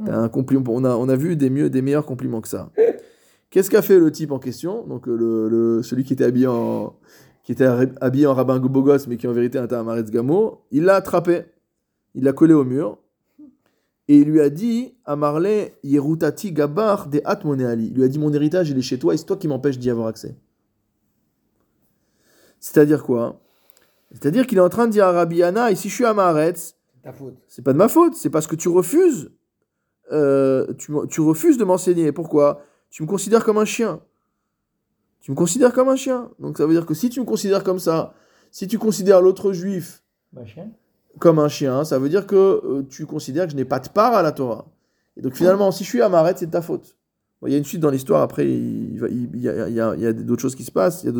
un compliment, on, a, on a vu des, mieux, des meilleurs compliments que ça. Qu'est-ce qu'a fait le type en question? Donc euh, le, celui qui était habillé en qui était habillé en rabbin bogos, mais qui en vérité était un Maretz Gamo, il l'a attrapé, il l'a collé au mur, et il lui a dit à Marley Yerutati Gabar de Atmoneali. Il lui a dit Mon héritage, il est chez toi, et c'est toi qui m'empêche d'y avoir accès. C'est-à-dire quoi? C'est-à-dire qu'il est en train de dire à Rabbi Yana, et si je suis à Maretz, c'est pas de ma faute, c'est parce que tu refuses euh, tu, refuses de m'enseigner. Pourquoi? Tu me considères comme un chien. Tu me considères comme un chien. Donc ça veut dire que si tu me considères comme ça, si tu considères l'autre juif Machin. Comme un chien, ça veut dire que euh, tu considères que je n'ai pas de part à la Torah. Et donc finalement, si je suis Amaret, c'est de ta faute. Bon, il y a une suite dans l'histoire, après, il, va- il- il y a, il y a- il y a d'autres choses qui se passent, il y a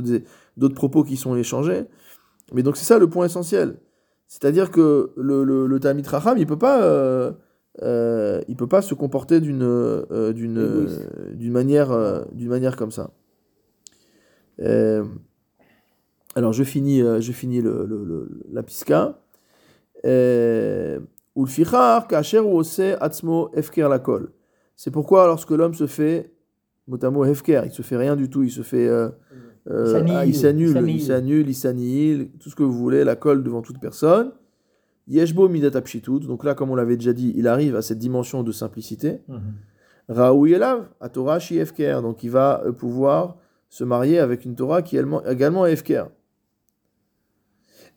d'autres- propos qui sont échangés. Mais donc c'est ça le point essentiel. C'est-à-dire que le, le, le Talmid Chacham, il peut pas... euh, euh, il peut pas se comporter d'une manière d'une manière comme ça. Alors je finis je finis le- la pisca. C'est pourquoi lorsque l'homme se fait motamo hefker, il se fait rien du tout, il se fait euh, euh, ah, il s'annule, il s'annule, il s'annihile, tout ce que vous voulez, la colle devant toute personne. Yeshbo midat. Donc là, comme on l'avait déjà dit, il arrive à cette dimension de simplicité. Mhm. Raoui elav, à Torah shi efker. Donc il va euh, pouvoir se marier avec une Torah qui également- également est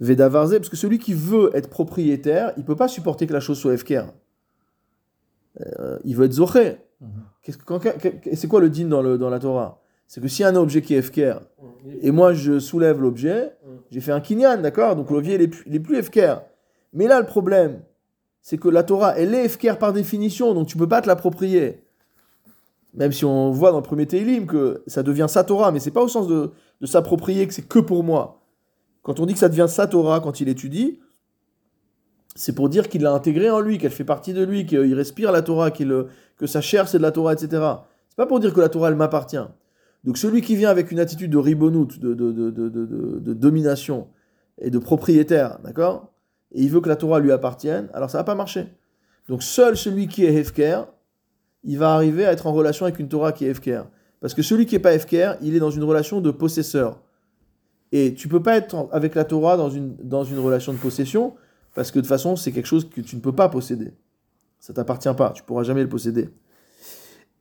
efker. Vedavarze, parce que celui qui veut être propriétaire, il peut pas supporter que la chose soit efker. Euh, il veut être zoché. Mhm. C'est quoi le din dans, le, dans la Torah? C'est que s'il y a un objet qui est efker, et moi je soulève l'objet, j'ai fait un kinyan, d'accord? Donc l'objet il est plus, efker. Mais là le problème, c'est que la Torah elle est efker par définition, donc tu peux pas te l'approprier. Même si on voit dans le premier Télim que ça devient sa Torah, mais c'est pas au sens de, de s'approprier que c'est que pour moi. Quand on dit que ça devient sa Torah quand il étudie, c'est pour dire qu'il l'a intégrée en lui, qu'elle fait partie de lui, qu'il respire la Torah, que sa chair c'est de la Torah, etc. C'est pas pour dire que la Torah elle m'appartient. Donc celui qui vient avec une attitude de ribonout, de, domination et de propriétaire, d'accord? Et il veut que la Torah lui appartienne, alors ça va pas marcher. Donc seul celui qui est Hefker, il va arriver à être en relation avec une Torah qui est Hefker. Parce que celui qui est pas Hefker, il est dans une relation de possesseur. Et tu peux pas être avec la Torah dans une, dans une relation de possession, parce que de toute façon, c'est quelque chose que tu ne peux pas posséder. Ça t'appartient pas, tu pourras jamais le posséder.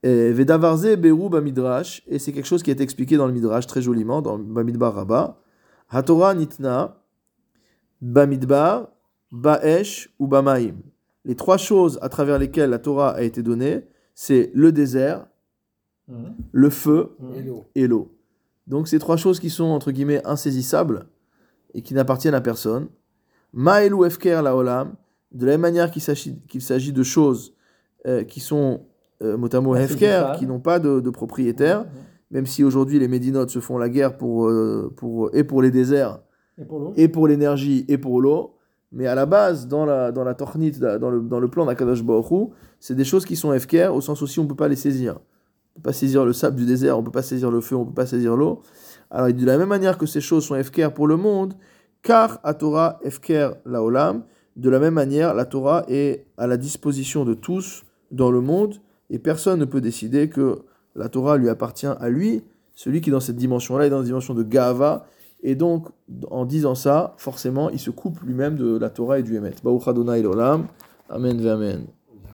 Et Vedavarze Bamidrash, et c'est quelque chose qui est expliqué dans le Midrash très joliment, dans Bamidbar Rabba. Hatorah Nitna, Bamidbar, Baesh ou Bamaim. Les trois choses à travers lesquelles la Torah a été donnée, c'est le désert, Mhm. le feu l'eau. et l'eau. Donc ces trois choses qui sont entre guillemets insaisissables et qui n'appartiennent à personne. Ma'elu efker la olam, de la même manière qu'il s'agit, qu'il s'agit de choses euh, qui sont euh, mot à mot hefker, qui n'ont pas de, de propriétaire, même si aujourd'hui les médinotes se font la guerre pour, euh, pour, et pour les déserts, Et pour l'eau et pour l'énergie, et pour l'eau. Mais à la base, dans la, dans la tornite, dans le, dans le plan d'Akadosh Baruch Hu, c'est des choses qui sont hefker, au sens aussi on ne peut pas les saisir. Ne peut pas saisir le sable du désert, on ne peut pas saisir le feu, on ne peut pas saisir l'eau. Alors de la même manière que ces choses sont hefker pour le monde, car à Torah hefker la olam, de la même manière la Torah est à la disposition de tous dans le monde, et personne ne peut décider que la Torah lui appartient à lui, celui qui est dans cette dimension-là est dans la dimension de Gava, et donc en disant ça, forcément, il se coupe lui-même de la Torah et du l'olam, Amen Amen.